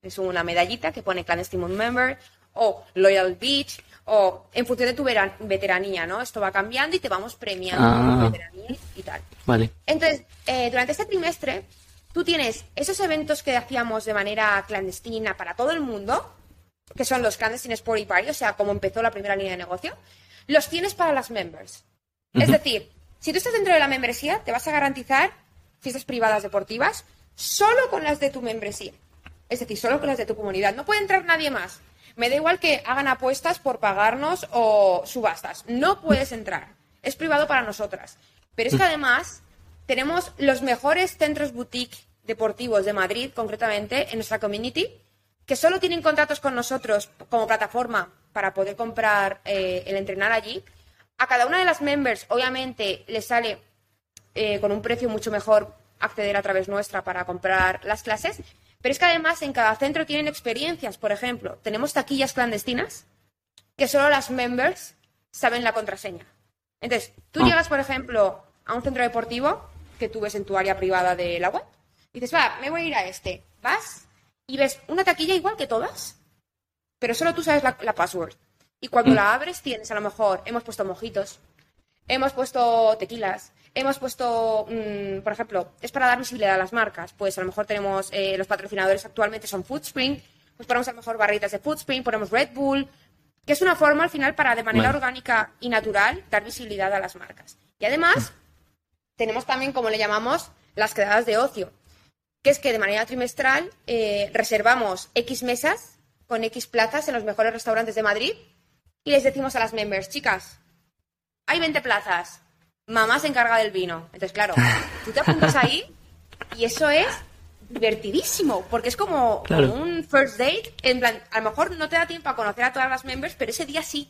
S3: Es una medallita que pone Clandestine Mood Member o Loyal Beach o en función de tu veteranía, ¿no? Esto va cambiando y te vamos premiando
S1: Ah.
S3: por veteranía y tal.
S1: Vale.
S3: Entonces, eh, durante este trimestre, tú tienes esos eventos que hacíamos de manera clandestina para todo el mundo, que son los clandestine Sporty Party, o sea, como empezó la primera línea de negocio, los tienes para las members. Es decir, si tú estás dentro de la membresía, te vas a garantizar fiestas privadas deportivas solo con las de tu membresía. Es decir, solo con las de tu comunidad. No puede entrar nadie más. Me da igual que hagan apuestas por pagarnos o subastas. No puedes entrar. Es privado para nosotras. Pero es que además tenemos los mejores centros boutique deportivos de Madrid, concretamente, en nuestra community, que solo tienen contratos con nosotros como plataforma para poder comprar eh, el entrenar allí. A cada una de las members, obviamente, les sale eh, con un precio mucho mejor acceder a través nuestra para comprar las clases. Pero es que además en cada centro tienen experiencias. Por ejemplo, tenemos taquillas clandestinas que solo las members saben la contraseña. Entonces, tú
S1: Ah.
S3: llegas, por ejemplo, a un centro deportivo que tú ves en tu área privada de la web y dices, va, me voy a ir a este. Vas y ves una taquilla igual que todas, pero solo tú sabes la, la password. Y cuando la abres tienes, a lo mejor, hemos puesto mojitos, hemos puesto tequilas, hemos puesto, mm, por ejemplo, es para dar visibilidad a las marcas. Pues a lo mejor tenemos, eh, los patrocinadores actualmente son Foodspring, pues ponemos a lo mejor barritas de Foodspring, ponemos Red Bull, que es una forma al final para de manera orgánica y natural dar visibilidad a las marcas. Y además, tenemos también, como le llamamos, las quedadas de ocio, que es que de manera trimestral eh, reservamos X mesas con X plazas en los mejores restaurantes de Madrid y les decimos a las members, chicas, hay 20 plazas, mamá se encarga del vino. Entonces, claro, tú te apuntas ahí y eso es divertidísimo, porque es como,
S1: Claro.
S3: como un first date, en plan, a lo mejor no te da tiempo a conocer a todas las members, pero ese día sí.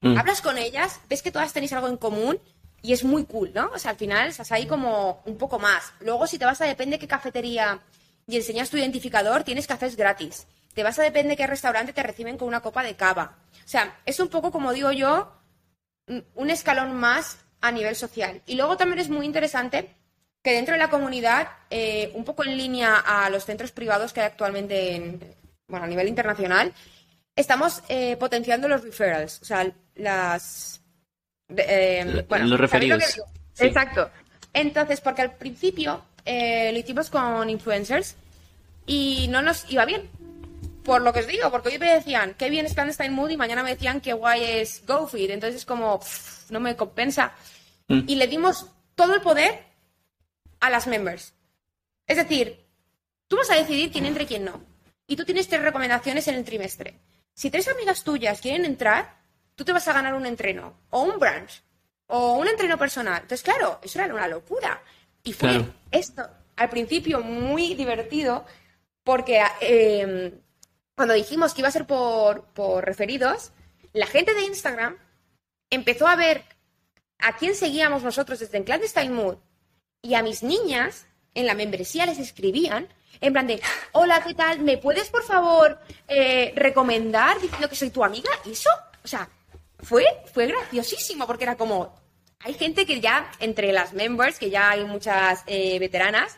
S1: Mm.
S3: Hablas con ellas, ves que todas tenéis algo en común y es muy cool, ¿no? O sea, al final estás ahí como un poco más. Luego, si te vas a depende qué cafetería y enseñas tu identificador, tienes cafés gratis. Te vas a depende qué restaurante te reciben con una copa de cava. O sea, es un poco, como digo yo, un escalón más a nivel social. Y luego también es muy interesante que dentro de la comunidad, eh, un poco en línea a los centros privados que hay actualmente en, bueno, a nivel internacional, estamos eh, potenciando los referrals, o sea, las... eh, bueno,
S1: los
S3: ¿sabéis lo
S1: referidos. Sí.
S3: Exacto. Entonces, porque al principio lo hicimos con influencers y no nos iba bien. Por lo que os digo, porque hoy me decían qué bien es Clandestine Mood y mañana me decían qué guay es GoFit. Entonces es como, pff, no me compensa.
S1: Mm.
S3: Y le dimos todo el poder a las members. Es decir, tú vas a decidir quién entra y quién no. Y tú tienes tres recomendaciones en el trimestre. Si tres amigas tuyas quieren entrar, tú te vas a ganar un entreno, o un brunch, o un entreno personal. Entonces, claro, eso era una locura. Y fue
S1: Claro.
S3: esto, al principio, muy divertido, porque eh, cuando dijimos que iba a ser por, por referidos, la gente de Instagram empezó a ver a quién seguíamos nosotros desde Clandestine Mood y a mis niñas en la membresía les escribían en plan de, hola, ¿qué tal? ¿Me puedes, por favor, eh, recomendar diciendo que soy tu amiga? Y eso, o sea, fue, fue graciosísimo porque era como, hay gente que ya, entre las members, que ya hay muchas eh, veteranas,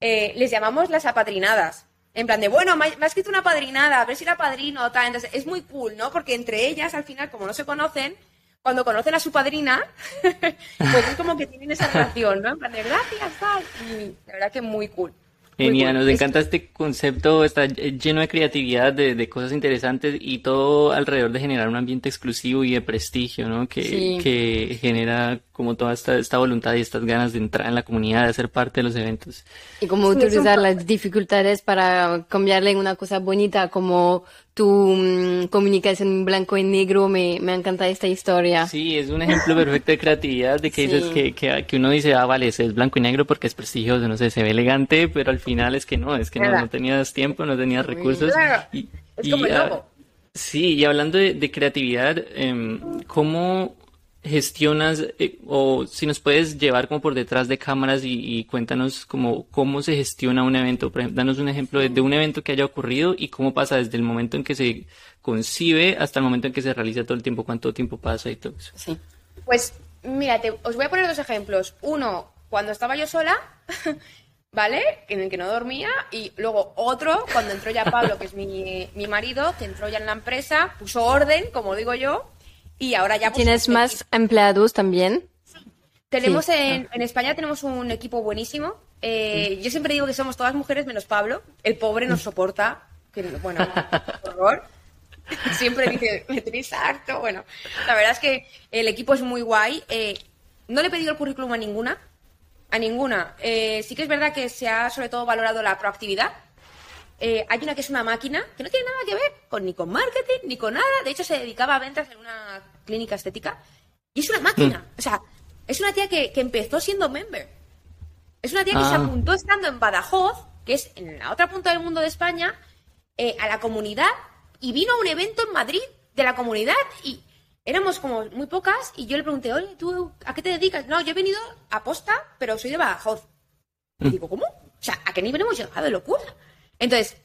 S3: eh, les llamamos las apadrinadas. En plan de, bueno, me ha escrito una padrinada, a ver si era padrino o tal. Entonces, es muy cool, ¿no? Porque entre ellas, al final, como no se conocen, cuando conocen a su padrina, pues es como que tienen esa relación, ¿no? En plan de, gracias, tal. Y la verdad que muy cool.
S1: Genial,
S3: cool.
S1: nos
S3: Es-
S1: encanta este concepto, está lleno de creatividad, de, de cosas interesantes y todo alrededor de generar un ambiente exclusivo y de prestigio, ¿no? Que,
S2: Sí.
S1: que genera como toda esta, esta voluntad y estas ganas de entrar en la comunidad, de ser parte de los eventos.
S2: Y cómo
S3: Sí, un
S2: utilizar
S3: po-
S2: las dificultades para cambiarle en una cosa bonita, como tu mm, comunicación en blanco y negro. Me, me encanta esta historia.
S1: Sí, es un ejemplo perfecto de creatividad, de que
S2: Sí.
S1: dices que, que, que uno dice, ah, vale, ese es blanco y negro porque es prestigioso, no sé, se ve elegante, pero al final es que no, es que no, no tenías tiempo, no tenías recursos.
S3: Claro,
S1: Y,
S3: es
S1: y,
S3: como el
S1: ah,
S3: logo.
S1: Sí, y hablando de, de creatividad, em, ¿cómo gestionas eh, o si nos puedes llevar como por detrás de cámaras y, cuéntanos como cómo se gestiona un evento? Por danos un ejemplo de, un evento que haya ocurrido y cómo pasa desde el momento en que se concibe hasta el momento en que se realiza todo el tiempo, cuánto tiempo pasa y todo eso.
S2: Sí.
S3: Pues, mira, te- os voy a poner dos ejemplos. Uno, cuando estaba yo sola, ¿vale? En el que no dormía. Y luego otro, cuando entró ya Pablo, que es mi, mi marido, que entró ya en la empresa, puso orden, como digo yo. Y ahora ya... pues,
S2: ¿Tienes más empleados también?
S3: Tenemos
S2: Sí.
S3: en, en España tenemos un equipo buenísimo. Eh, yo siempre digo que somos todas mujeres menos Pablo. El pobre nos soporta. Que, bueno, horror. Siempre dice, me tenéis harto. Bueno, la verdad es que el equipo es muy guay. Eh, no le he pedido el currículum a ninguna. A ninguna. Eh, sí que es verdad que se ha sobre todo valorado la proactividad. Eh, hay una que es una máquina que no tiene nada que ver con ni con marketing ni con nada. De hecho, se dedicaba a ventas en una clínica estética. Y es una máquina. O sea, es una tía que, que empezó siendo member. Es una tía que se
S1: Ah.
S3: apuntó estando en Badajoz, que es en la otra punta del mundo de España, eh, a la comunidad y vino a un evento en Madrid de la comunidad y éramos como muy pocas y yo le pregunté, oye, ¿tú a qué te dedicas? No, yo he venido a posta, pero soy de Badajoz. Y digo, ¿cómo? O sea, ¿a qué nivel hemos llegado de locura? Entonces,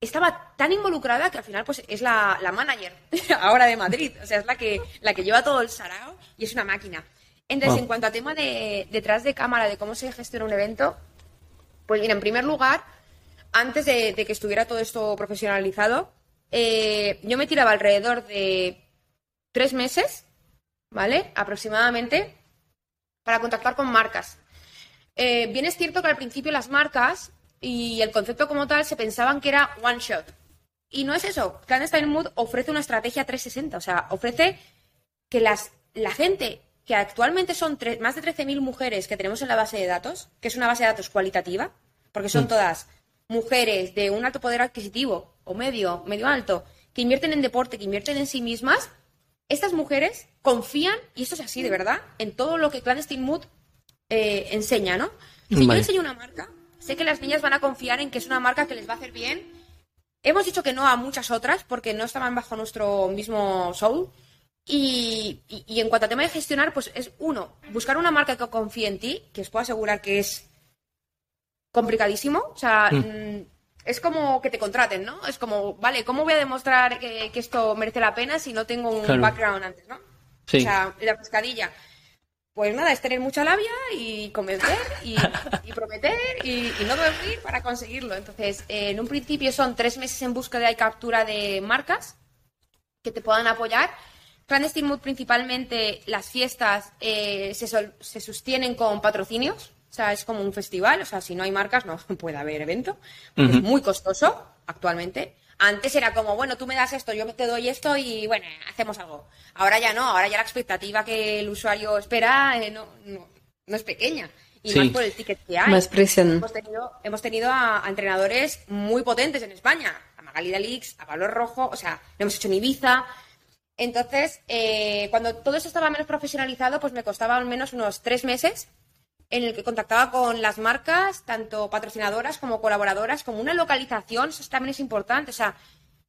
S3: estaba tan involucrada que al final pues es la, la manager ahora de Madrid. O sea, es la que, la que lleva todo el sarao y es una máquina. Entonces,
S1: Wow.
S3: en cuanto a tema de detrás de cámara, de cómo se gestiona un evento, pues mira, en primer lugar, antes de, de que estuviera todo esto profesionalizado, eh, yo me tiraba alrededor de tres meses, ¿vale? Aproximadamente, para contactar con marcas. Eh, bien es cierto que al principio las marcas y el concepto como tal se pensaban que era one shot. Y no es eso. Clandestine Mood ofrece una estrategia 360. O sea, ofrece que las, la gente, que actualmente son más de 13.000 mujeres que tenemos en la base de datos, que es una base de datos cualitativa, porque son todas mujeres de un alto poder adquisitivo o medio, medio alto, que invierten en deporte, que invierten en sí mismas, estas mujeres confían, y esto es así de verdad, en todo lo que Clandestine Mood eh, enseña, ¿no? Si yo enseño una marca, sé que las niñas van a confiar en que es una marca que les va a hacer bien. Hemos dicho que no a muchas otras porque no estaban bajo nuestro mismo soul. Y, y- y en cuanto a tema de gestionar, pues es uno, buscar una marca que confíe en ti, que os puedo asegurar que es complicadísimo. O sea, mm, es como que te contraten, ¿no? Es como, vale, ¿cómo voy a demostrar que, que esto merece la pena si no tengo un
S1: Claro.
S3: background antes, ¿no?
S1: Sí.
S3: O sea, la pescadilla. Pues nada, es tener mucha labia y convencer y, y prometer y, y no dormir para conseguirlo. Entonces, eh, en un principio son tres meses en búsqueda y captura de marcas que te puedan apoyar. Clandestine Mood principalmente las fiestas eh, se, sol- se sostienen con patrocinios, o sea, es como un festival, o sea, si no hay marcas no puede haber evento, porque es muy costoso actualmente. Antes era como, bueno, tú me das esto, yo te doy esto y bueno, hacemos algo. Ahora ya no, ahora ya la expectativa que el usuario espera eh, no, no, no es pequeña. Y
S1: Sí.
S3: más por el ticket que hay.
S2: Más presión.
S3: Hemos tenido, hemos tenido a, a entrenadores muy potentes en España, a Magali Dalix, a Pablo Rojo, o sea, lo hemos hecho en Ibiza. Entonces, eh, cuando todo eso estaba menos profesionalizado, pues me costaba al menos unos tres meses en el que contactaba con las marcas, tanto patrocinadoras como colaboradoras, como una localización, eso también es importante. O sea,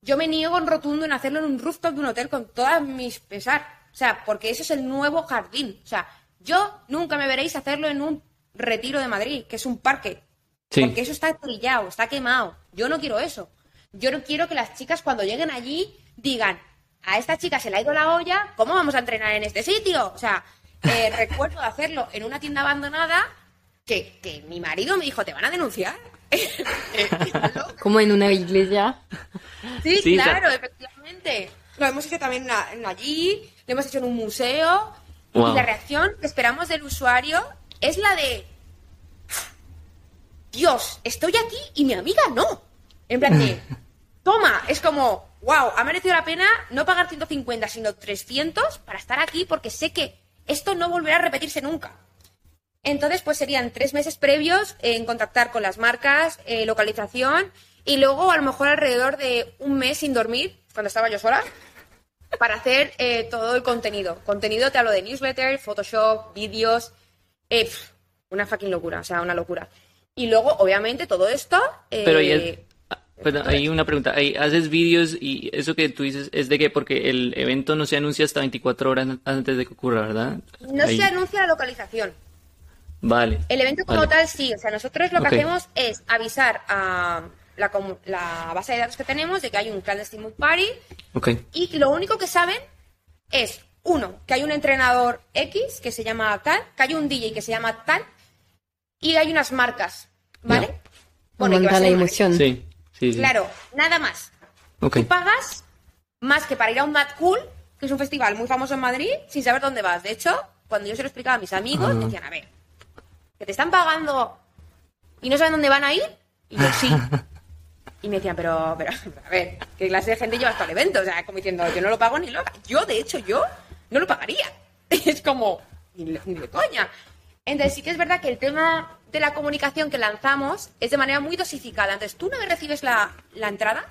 S3: yo me niego en rotundo en hacerlo en un rooftop de un hotel con todas mis pesar. O sea, porque eso es el nuevo jardín. O sea, yo nunca me veréis hacerlo en un retiro de Madrid, que es un parque.
S1: Sí.
S3: Porque eso está trillado, está quemado. Yo no quiero eso. Yo no quiero que las chicas cuando lleguen allí digan, a esta chica se le ha ido la olla, ¿cómo vamos a entrenar en este sitio? O sea, eh, recuerdo hacerlo en una tienda abandonada que, que mi marido me dijo, te van a denunciar.
S2: Como en una iglesia.
S3: Sí,
S1: Sí, o sea-
S3: claro, efectivamente. Lo hemos hecho también en allí, lo hemos hecho en un museo.
S1: Wow.
S3: Y la reacción que esperamos del usuario es la de... Dios, estoy aquí y mi amiga no. En plan de... Toma, es como... Wow, ha merecido la pena no pagar 150, sino 300 para estar aquí porque sé que esto no volverá a repetirse nunca. Entonces, pues serían tres meses previos en contactar con las marcas, eh, localización y luego a lo mejor alrededor de un mes sin dormir, cuando estaba yo sola, para hacer eh, todo el contenido. Contenido, te hablo de newsletter, Photoshop, vídeos, eh, una fucking locura, o sea, una locura. Y luego, obviamente, todo esto...
S1: Pero perdón, hay una pregunta. Haces vídeos y eso que tú dices es de que porque el evento no se anuncia hasta 24 horas antes de que ocurra, ¿verdad?
S3: no
S1: Ahí.
S3: se anuncia la localización.
S1: Vale.
S3: El evento como
S1: Vale.
S3: tal sí, o sea, nosotros lo que hacemos es avisar a la, la base de datos que tenemos de que hay un clandestine mood party
S1: Ok.
S3: y lo único que saben es, uno, que hay un entrenador X que se llama tal, que hay un DJ que se llama tal y hay unas marcas, ¿vale? Bueno, y que va a
S2: Aumenta la emoción.
S1: Sí, sí, sí.
S3: Claro, nada más.
S1: Ok.
S3: Tú pagas más que para ir a un Mad Cool, que es un festival muy famoso en Madrid, sin saber dónde vas. De hecho, cuando yo se lo explicaba a mis amigos,
S1: Ah.
S3: decían, a ver, que te están pagando y no saben dónde van a ir. Y yo, sí. Y me decían, pero, pero, a ver, ¿qué clase de gente lleva hasta el evento? O sea, como diciendo, yo no lo pago ni loca. Yo, de hecho, yo no lo pagaría. Es como, ni de coña. Entonces, sí que es verdad que el tema de la comunicación que lanzamos es de manera muy dosificada. Entonces, tú una vez recibes la, la entrada,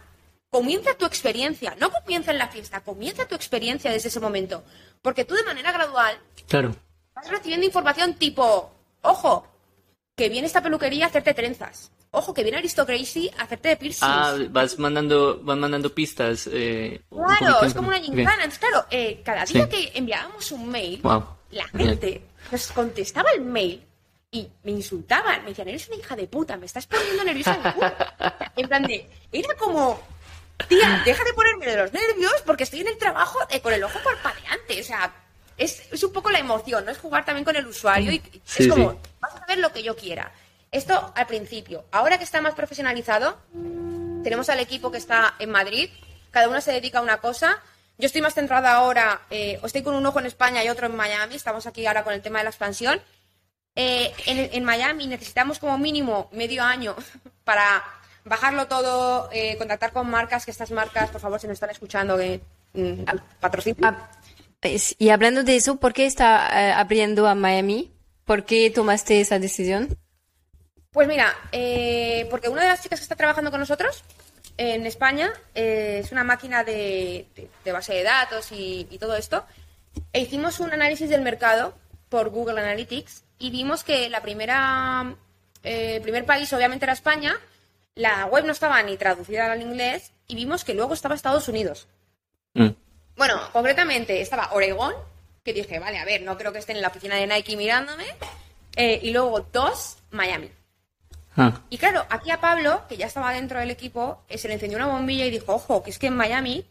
S3: comienza tu experiencia. No comienza en la fiesta, comienza tu experiencia desde ese momento. Porque tú de manera gradual
S1: Claro.
S3: vas recibiendo información tipo, ojo, que viene esta peluquería a hacerte trenzas. Ojo, que viene Aristocracy a hacerte de piercings.
S1: Ah, vas mandando, van mandando pistas. Eh,
S3: Claro, es como una gincana. Entonces, claro, eh, cada día
S1: Sí.
S3: que enviábamos un mail,
S1: Wow.
S3: la gente nos contestaba el mail y me insultaban. Me decían, eres una hija de puta, me estás poniendo nerviosa en culo". En plan de, era como, tía, deja de ponerme de los nervios porque estoy en el trabajo eh, con el ojo parpadeante. O sea, es, es un poco la emoción, ¿no? Es jugar también con el usuario y
S1: Sí,
S3: es como,
S1: sí.
S3: vas a ver lo que yo quiera. Esto al principio. Ahora que está más profesionalizado, tenemos al equipo que está en Madrid, cada uno se dedica a una cosa. Yo estoy más centrada ahora, eh, estoy con un ojo en España y otro en Miami, estamos aquí ahora con el tema de la expansión. Eh, en, en Miami necesitamos como mínimo medio año para bajarlo todo, eh, contactar con marcas, que estas marcas, por favor, si nos están escuchando, que mm, patrocinen.
S2: Ah, pues, y hablando de eso, ¿por qué está eh, abriendo a Miami? ¿Por qué tomaste esa decisión?
S3: Pues mira, eh, porque una de las chicas que está trabajando con nosotros en España eh, es una máquina de, de- de base de datos y, y todo esto. E hicimos un análisis del mercado por Google Analytics y vimos que la primera, eh, el primer país obviamente era España, la web no estaba ni traducida al inglés y vimos que luego estaba Estados Unidos.
S1: Mm.
S3: Bueno, concretamente estaba Oregón, que dije, vale, a ver, no creo que estén en la oficina de Nike mirándome. eh, y luego dos, Miami.
S1: Ah,
S3: Y claro, aquí a Pablo, que ya estaba dentro del equipo, eh, se le encendió una bombilla y dijo, ojo, que es que en Miami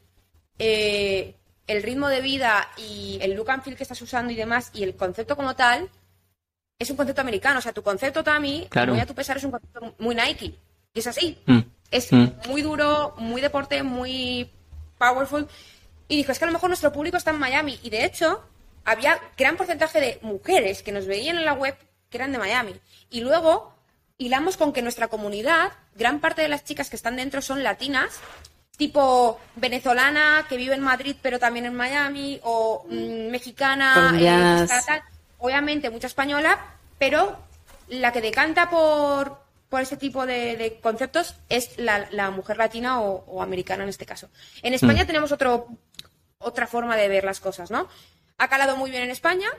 S3: eh, el ritmo de vida y el look and feel que estás usando y demás, y el concepto como tal, es un concepto americano. O sea, tu concepto, Tami,
S1: Claro.
S3: voy a tu pesar, es un concepto muy Nike. Y es así.
S1: mm.
S3: Es
S1: Mm.
S3: muy duro, muy deporte, muy powerful. Y dijo, es que a lo mejor nuestro público está en Miami. Y de hecho, había gran porcentaje de mujeres que nos veían en la web que eran de Miami. Y luego hilamos con que nuestra comunidad, gran parte de las chicas que están dentro son latinas, tipo venezolana que vive en Madrid pero también en Miami, o mm, mexicana, eh, obviamente mucha española, pero la que decanta por, por ese tipo de, de conceptos es la, la mujer latina o, o americana en este caso. En España tenemos otro, otra forma de ver las cosas, ¿no? Ha calado muy bien en España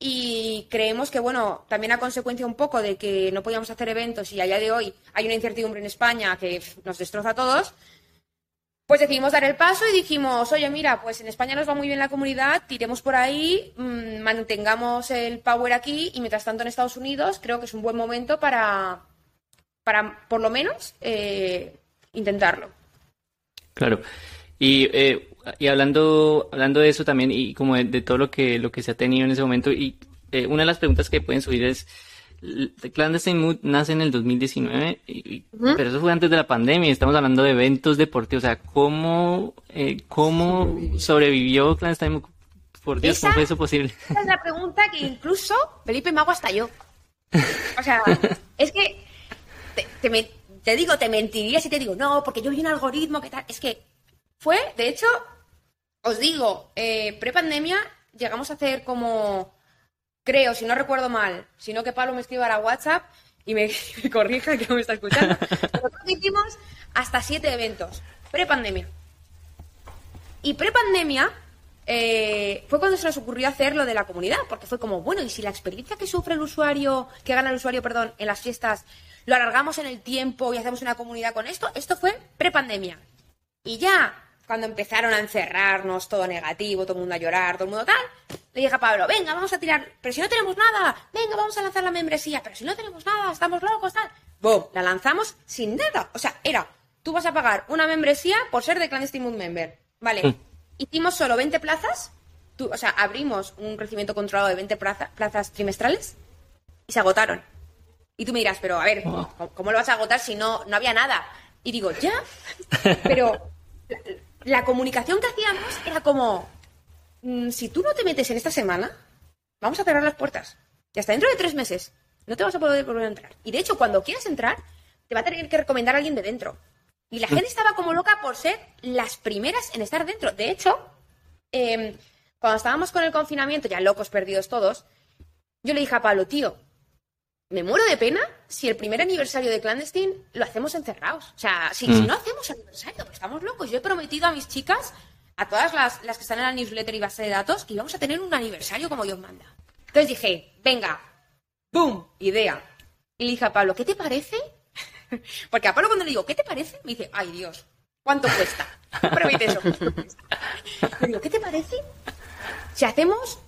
S3: y creemos que, bueno, también a consecuencia un poco de que no podíamos hacer eventos y a día de hoy hay una incertidumbre en España que nos destroza a todos, pues decidimos dar el paso y dijimos, oye, mira, pues en España nos va muy bien la comunidad, tiremos por ahí, mm, mantengamos el power aquí y mientras tanto en Estados Unidos creo que es un buen momento para, para por lo menos, eh, intentarlo.
S1: Claro. Y eh, y hablando, hablando de eso también y como de, todo lo que, lo que se ha tenido en ese momento, y eh, una de las preguntas que pueden subir es, Clandestine Mood nace en el 2019, pero eso fue antes de la pandemia. Estamos hablando de eventos deportivos. O sea, ¿cómo, eh, cómo sobrevivió Clandestine Mood? Por Dios, ¿cómo fue eso posible?
S3: Esa es la pregunta que incluso Felipe Mago hasta yo. O sea, es que te, te, digo, te mentiría si te digo, no, porque yo vi un algoritmo que tal. Es que fue, de hecho, os digo, eh, pre-pandemia llegamos a hacer como creo, si no recuerdo mal, sino que Pablo me escriba a WhatsApp y me, corrija que no me está escuchando. Nosotros hicimos hasta siete eventos, pre-pandemia. Y pre-pandemia eh, fue cuando se nos ocurrió hacer lo de la comunidad, porque fue como, bueno, y si la experiencia que sufre el usuario, que gana el usuario, perdón, en las fiestas, lo alargamos en el tiempo y hacemos una comunidad con esto, esto fue pre-pandemia. Y ya cuando empezaron a encerrarnos, todo negativo, todo el mundo a llorar, todo el mundo tal, le dije a Pablo, venga, vamos a tirar, pero si no tenemos nada, venga, vamos a lanzar la membresía, pero si no tenemos nada, estamos locos, tal. ¡Bum! La lanzamos sin nada. O sea, era, tú vas a pagar una membresía por ser de Clandestine Mood Member. Vale, mm. hicimos solo 20 plazas, tú, o sea, abrimos un crecimiento controlado de 20 plazas trimestrales y se agotaron. Y tú me dirás, pero a ver, ¿cómo, lo vas a agotar si no, no había nada? Y digo, ya, pero la comunicación que hacíamos era como, mm, si tú no te metes en esta semana, vamos a cerrar las puertas. Y hasta dentro de tres meses no te vas a poder volver a entrar. Y de hecho, cuando quieras entrar, te va a tener que recomendar a alguien de dentro. Y la mm. gente estaba como loca por ser las primeras en estar dentro. De hecho, em, cuando estábamos con el confinamiento, ya locos perdidos todos, yo le dije a Pablo, tío, me muero de pena si el primer aniversario de Clandestine lo hacemos encerrados. O sea, si, mm. no hacemos aniversario, pues estamos locos. Yo he prometido a mis chicas, a todas las, que están en la newsletter y base de datos, que íbamos a tener un aniversario como Dios manda. Entonces dije, venga, ¡boom! Idea. Y le dije a Pablo, ¿qué te parece? Porque a Pablo cuando le digo, ¿qué te parece? Me dice, ay Dios, ¿cuánto cuesta? Promete eso. Le digo, ¿qué te parece? Si hacemos,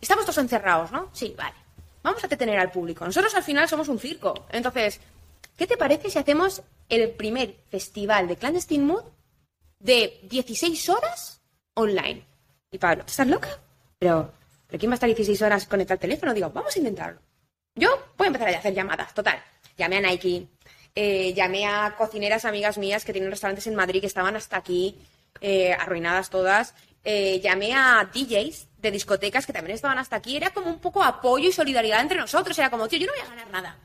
S3: estamos todos encerrados, ¿no? Sí, vale vamos a detener al público. Nosotros al final somos un circo. Entonces, ¿qué te parece si hacemos el primer festival de Clandestine Mood de 16 horas online? Y Pablo, ¿estás loca? Pero, ¿pero quién va a estar 16 horas conectado al teléfono? Digo, vamos a intentarlo. Yo voy a empezar a hacer llamadas, total. Llamé a Nike, eh, llamé a cocineras amigas mías que tienen restaurantes en Madrid que estaban hasta aquí, eh, arruinadas todas. Eh, llamé a DJs de discotecas que también estaban hasta aquí, era como un poco apoyo y solidaridad entre nosotros. Era como, tío, yo no voy a ganar nada.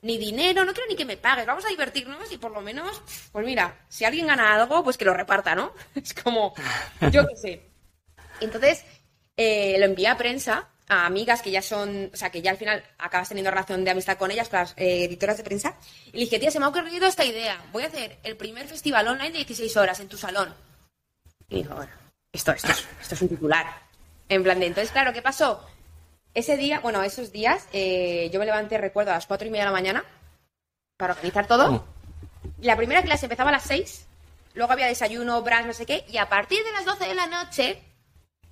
S3: Ni dinero, no quiero ni que me pagues, vamos a divertirnos y por lo menos, pues mira, si alguien gana algo, pues que lo reparta, ¿no? Es como, yo qué sé. Entonces, eh, lo envié a prensa, a amigas que ya son, o sea, que ya al final acabas teniendo relación de amistad con ellas, con las eh, editoras de prensa, y le dije, tía, se me ha ocurrido esta idea, voy a hacer el primer festival online de 16 horas en tu salón. Y dijo, bueno, esto, esto, esto es un titular. En plan de, entonces, claro, ¿qué pasó? Ese día, bueno, esos días, eh, yo me levanté, recuerdo, a las cuatro y media de la mañana para organizar todo. Oh. La primera clase empezaba a las seis, luego había desayuno, brunch, no sé qué, y a partir de las doce de la noche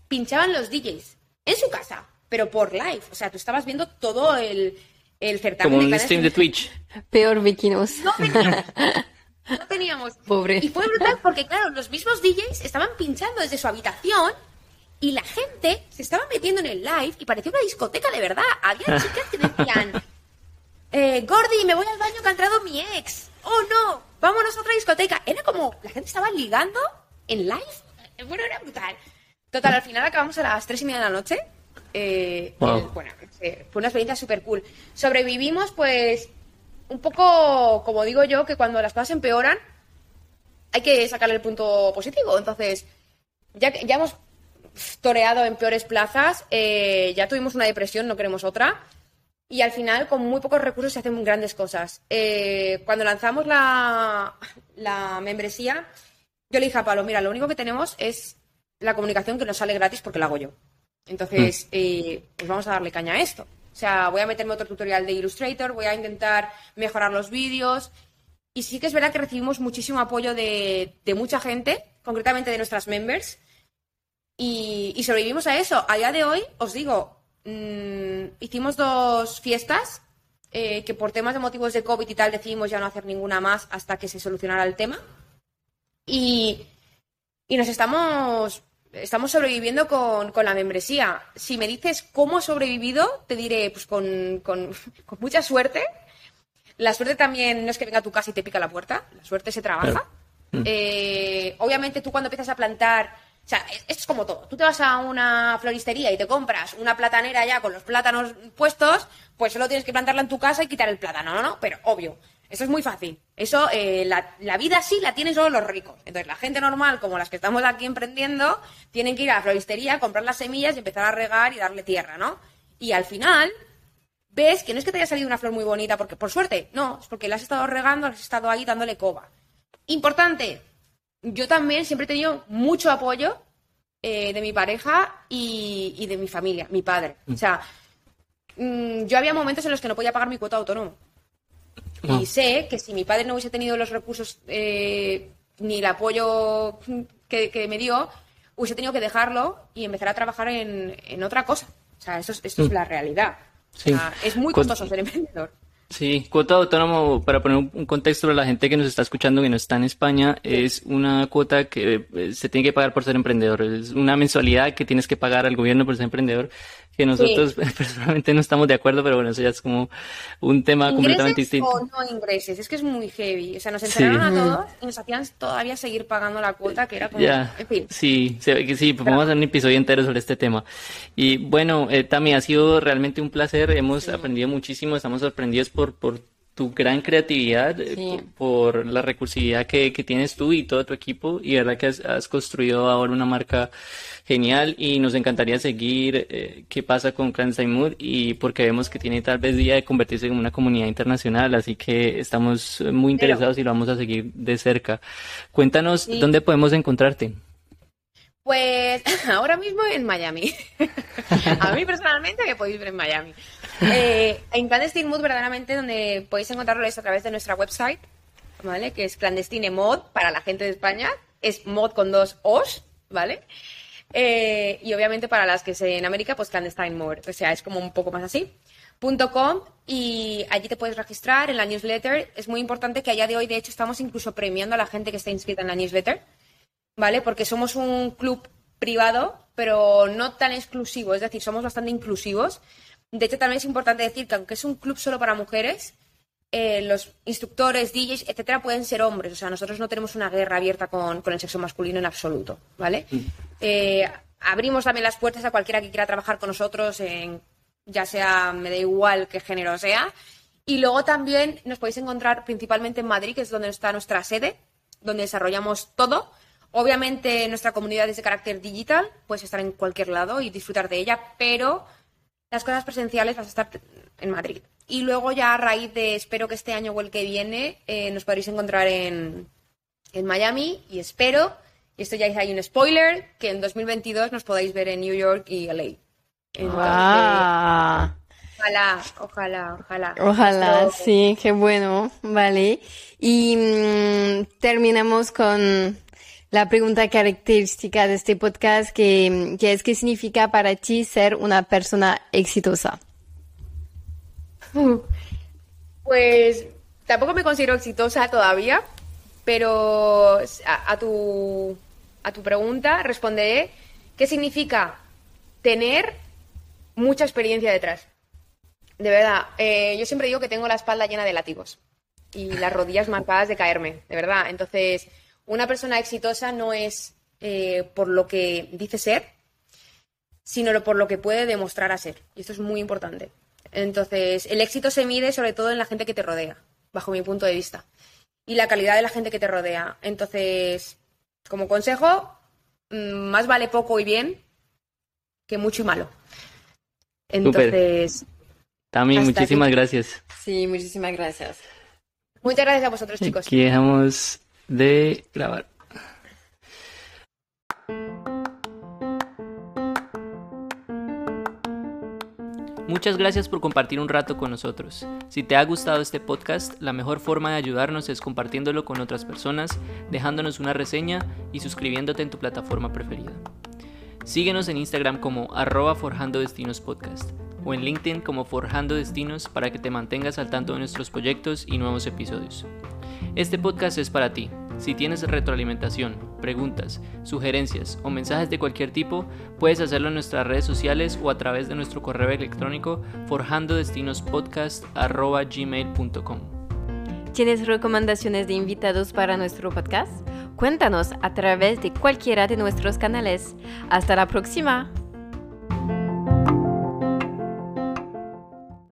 S3: pinchaban los DJs en su casa, pero por live. O sea, tú estabas viendo todo el, el certamen.
S1: Como un stream de Twitch.
S2: Peor Vikinos.
S3: No teníamos. No teníamos.
S2: Pobre.
S3: Y fue brutal porque, claro, los mismos DJs estaban pinchando desde su habitación y la gente se estaba metiendo en el live y parecía una discoteca de verdad. Había chicas que decían, eh, Gordy, me voy al baño que ha entrado mi ex. Oh no, vámonos a otra discoteca. Era como, la gente estaba ligando en live. Eh, bueno, era brutal. Total, al final acabamos a las tres y media de la noche. Eh, bueno, fue una experiencia súper cool. Sobrevivimos, pues, un poco, como digo yo, que cuando las cosas empeoran, hay que sacarle el punto positivo. Entonces, ya, ya hemos toreado en peores plazas, eh, ya tuvimos una depresión, no queremos otra. Y al final, con muy pocos recursos, se hacen grandes cosas. Eh, cuando lanzamos la, la membresía, yo le dije a Pablo, mira, lo único que tenemos es la comunicación que nos sale gratis porque la hago yo. Entonces, mm. eh, pues vamos a darle caña a esto. O sea, voy a meterme otro tutorial de Illustrator, voy a intentar mejorar los vídeos. Y sí que es verdad que recibimos muchísimo apoyo de, de mucha gente, concretamente de nuestras members, y, sobrevivimos a eso. A día de hoy, os digo, mm, hicimos dos fiestas eh, que por temas de motivos de COVID y tal decidimos ya no hacer ninguna más hasta que se solucionara el tema. Y, y nos estamos, estamos sobreviviendo con, con la membresía. Si me dices cómo he sobrevivido, te diré, pues con, con, con mucha suerte. La suerte también no es que venga a tu casa y te pica la puerta, la suerte se trabaja. Eh, obviamente tú cuando empiezas a plantar, o sea, es- esto es como todo. Tú te vas a una floristería y te compras una platanera ya con los plátanos puestos, pues solo tienes que plantarla en tu casa y quitar el plátano, ¿no? ¿no? Pero obvio, eso es muy fácil. Eso, eh, la, la vida sí la tienen solo los ricos. Entonces la gente normal, como las que estamos aquí emprendiendo, tienen que ir a la floristería, comprar las semillas y empezar a regar y darle tierra, ¿no? Y al final, ves que no es que te haya salido una flor muy bonita, porque por suerte, no, es porque la has estado regando, la has estado ahí dándole coba. Importante, yo también siempre he tenido mucho apoyo eh, de mi pareja y, y de mi familia, mi padre. O sea, mm, yo había momentos en los que no podía pagar mi cuota de autónomo.
S1: Ah.
S3: Y sé que si mi padre no hubiese tenido los recursos eh, ni el apoyo que, que me dio, hubiese tenido que dejarlo y empezar a trabajar en, en otra cosa. O sea, eso es, esto es la realidad. O sea, es muy costoso ser emprendedor.
S1: Sí, cuota de autónomo, para poner un, un contexto para la gente que nos está escuchando que no está en España, es una cuota que eh, se tiene que pagar por ser emprendedor. Es una mensualidad que tienes que pagar al gobierno por ser emprendedor, que nosotros personalmente no estamos de acuerdo, pero bueno, eso ya es como un tema completamente
S3: ¿Ingreses
S1: distinto.
S3: o no ingreses? Es que es muy heavy. O sea, nos
S1: Sí.
S3: encerraron a todos y nos hacían todavía seguir pagando la cuota, que era como...
S1: Ya,
S3: En fin.
S1: sí, que sí, pues vamos a hacer un episodio entero sobre este tema. Y bueno, eh, Tami, ha sido realmente un placer, hemos aprendido muchísimo, estamos sorprendidos por, por tu gran creatividad, eh,
S2: Sí.
S1: por, la recursividad que, que tienes tú y todo tu equipo, y verdad que has, has construido ahora una marca genial y nos encantaría seguir eh, qué pasa con Clandestine Mood y porque vemos que tiene tal vez día de convertirse en una comunidad internacional, así que estamos eh, muy interesados y lo vamos a seguir de cerca. Cuéntanos
S3: Sí.
S1: dónde podemos encontrarte.
S3: Pues ahora mismo en Miami. A mí personalmente me podéis ver en Miami. Eh, en Clandestine Mood, verdaderamente, donde podéis encontrarlo es a través de nuestra website, ¿vale? Que es Clandestine Mod para la gente de España. Es mod con dos os, ¿vale? Eh, y obviamente para las que se en América, pues Clandestine Mod. O sea, es como un poco más así. .com y allí te puedes registrar en la newsletter. Es muy importante que a día de hoy, de hecho, estamos incluso premiando a la gente que está inscrita en la newsletter. ¿vale? Porque somos un club privado, pero no tan exclusivo, es decir, somos bastante inclusivos. De hecho, también es importante decir que aunque es un club solo para mujeres, eh, los instructores, DJs, etcétera, pueden ser hombres. O sea, nosotros no tenemos una guerra abierta con, con el sexo masculino en absoluto, ¿vale? Eh, abrimos también las puertas a cualquiera que quiera trabajar con nosotros, en, ya sea, me da igual qué género sea. Y luego también nos podéis encontrar principalmente en Madrid, que es donde está nuestra sede, donde desarrollamos todo. Obviamente nuestra comunidad es de carácter digital, puedes estar en cualquier lado y disfrutar de ella, pero las cosas presenciales vas a estar en Madrid. Y luego ya a raíz de, espero que este año o el que viene, eh, nos podréis encontrar en, en Miami y espero, y esto ya hay un spoiler, que en 2022 nos podáis ver en New York y LA. Entonces, ojalá, ojalá, ojalá.
S2: Ojalá, sí, qué bueno, vale. Y mm, terminamos con la pregunta característica de este podcast, que, que es, ¿qué significa para ti ser una persona exitosa?
S3: Pues tampoco me considero exitosa todavía, pero a, tu, a tu pregunta responderé qué significa tener mucha experiencia detrás. De verdad, eh, yo siempre digo que tengo la espalda llena de látigos y las rodillas marcadas de caerme, de verdad. Entonces, una persona exitosa no es eh, por lo que dice ser, sino por lo que puede demostrar a ser. Y esto es muy importante. Entonces, el éxito se mide sobre todo en la gente que te rodea, bajo mi punto de vista. Y la calidad de la gente que te rodea. Entonces, como consejo, mm, más vale poco y bien que mucho y malo. Entonces,
S1: Tami,
S3: Hasta
S1: muchísimas
S3: aquí.
S1: gracias.
S2: Sí, muchísimas gracias.
S3: muchas gracias a vosotros, chicos.
S1: Aquí dejamos de grabar. Muchas gracias por compartir un rato con nosotros. Si te ha gustado este podcast, la mejor forma de ayudarnos es compartiéndolo con otras personas, dejándonos una reseña y suscribiéndote en tu plataforma preferida. Síguenos en Instagram como arroba Forjando Destinos Podcast o en LinkedIn como Forjando Destinos para que te mantengas al tanto de nuestros proyectos y nuevos episodios. Este podcast es para ti. Si tienes retroalimentación, preguntas, sugerencias o mensajes de cualquier tipo, puedes hacerlo en nuestras redes sociales o a través de nuestro correo electrónico forjandodestinospodcast.gmail.com
S2: ¿Tienes recomendaciones de invitados para nuestro podcast? Cuéntanos a través de cualquiera de nuestros canales. Hasta la próxima.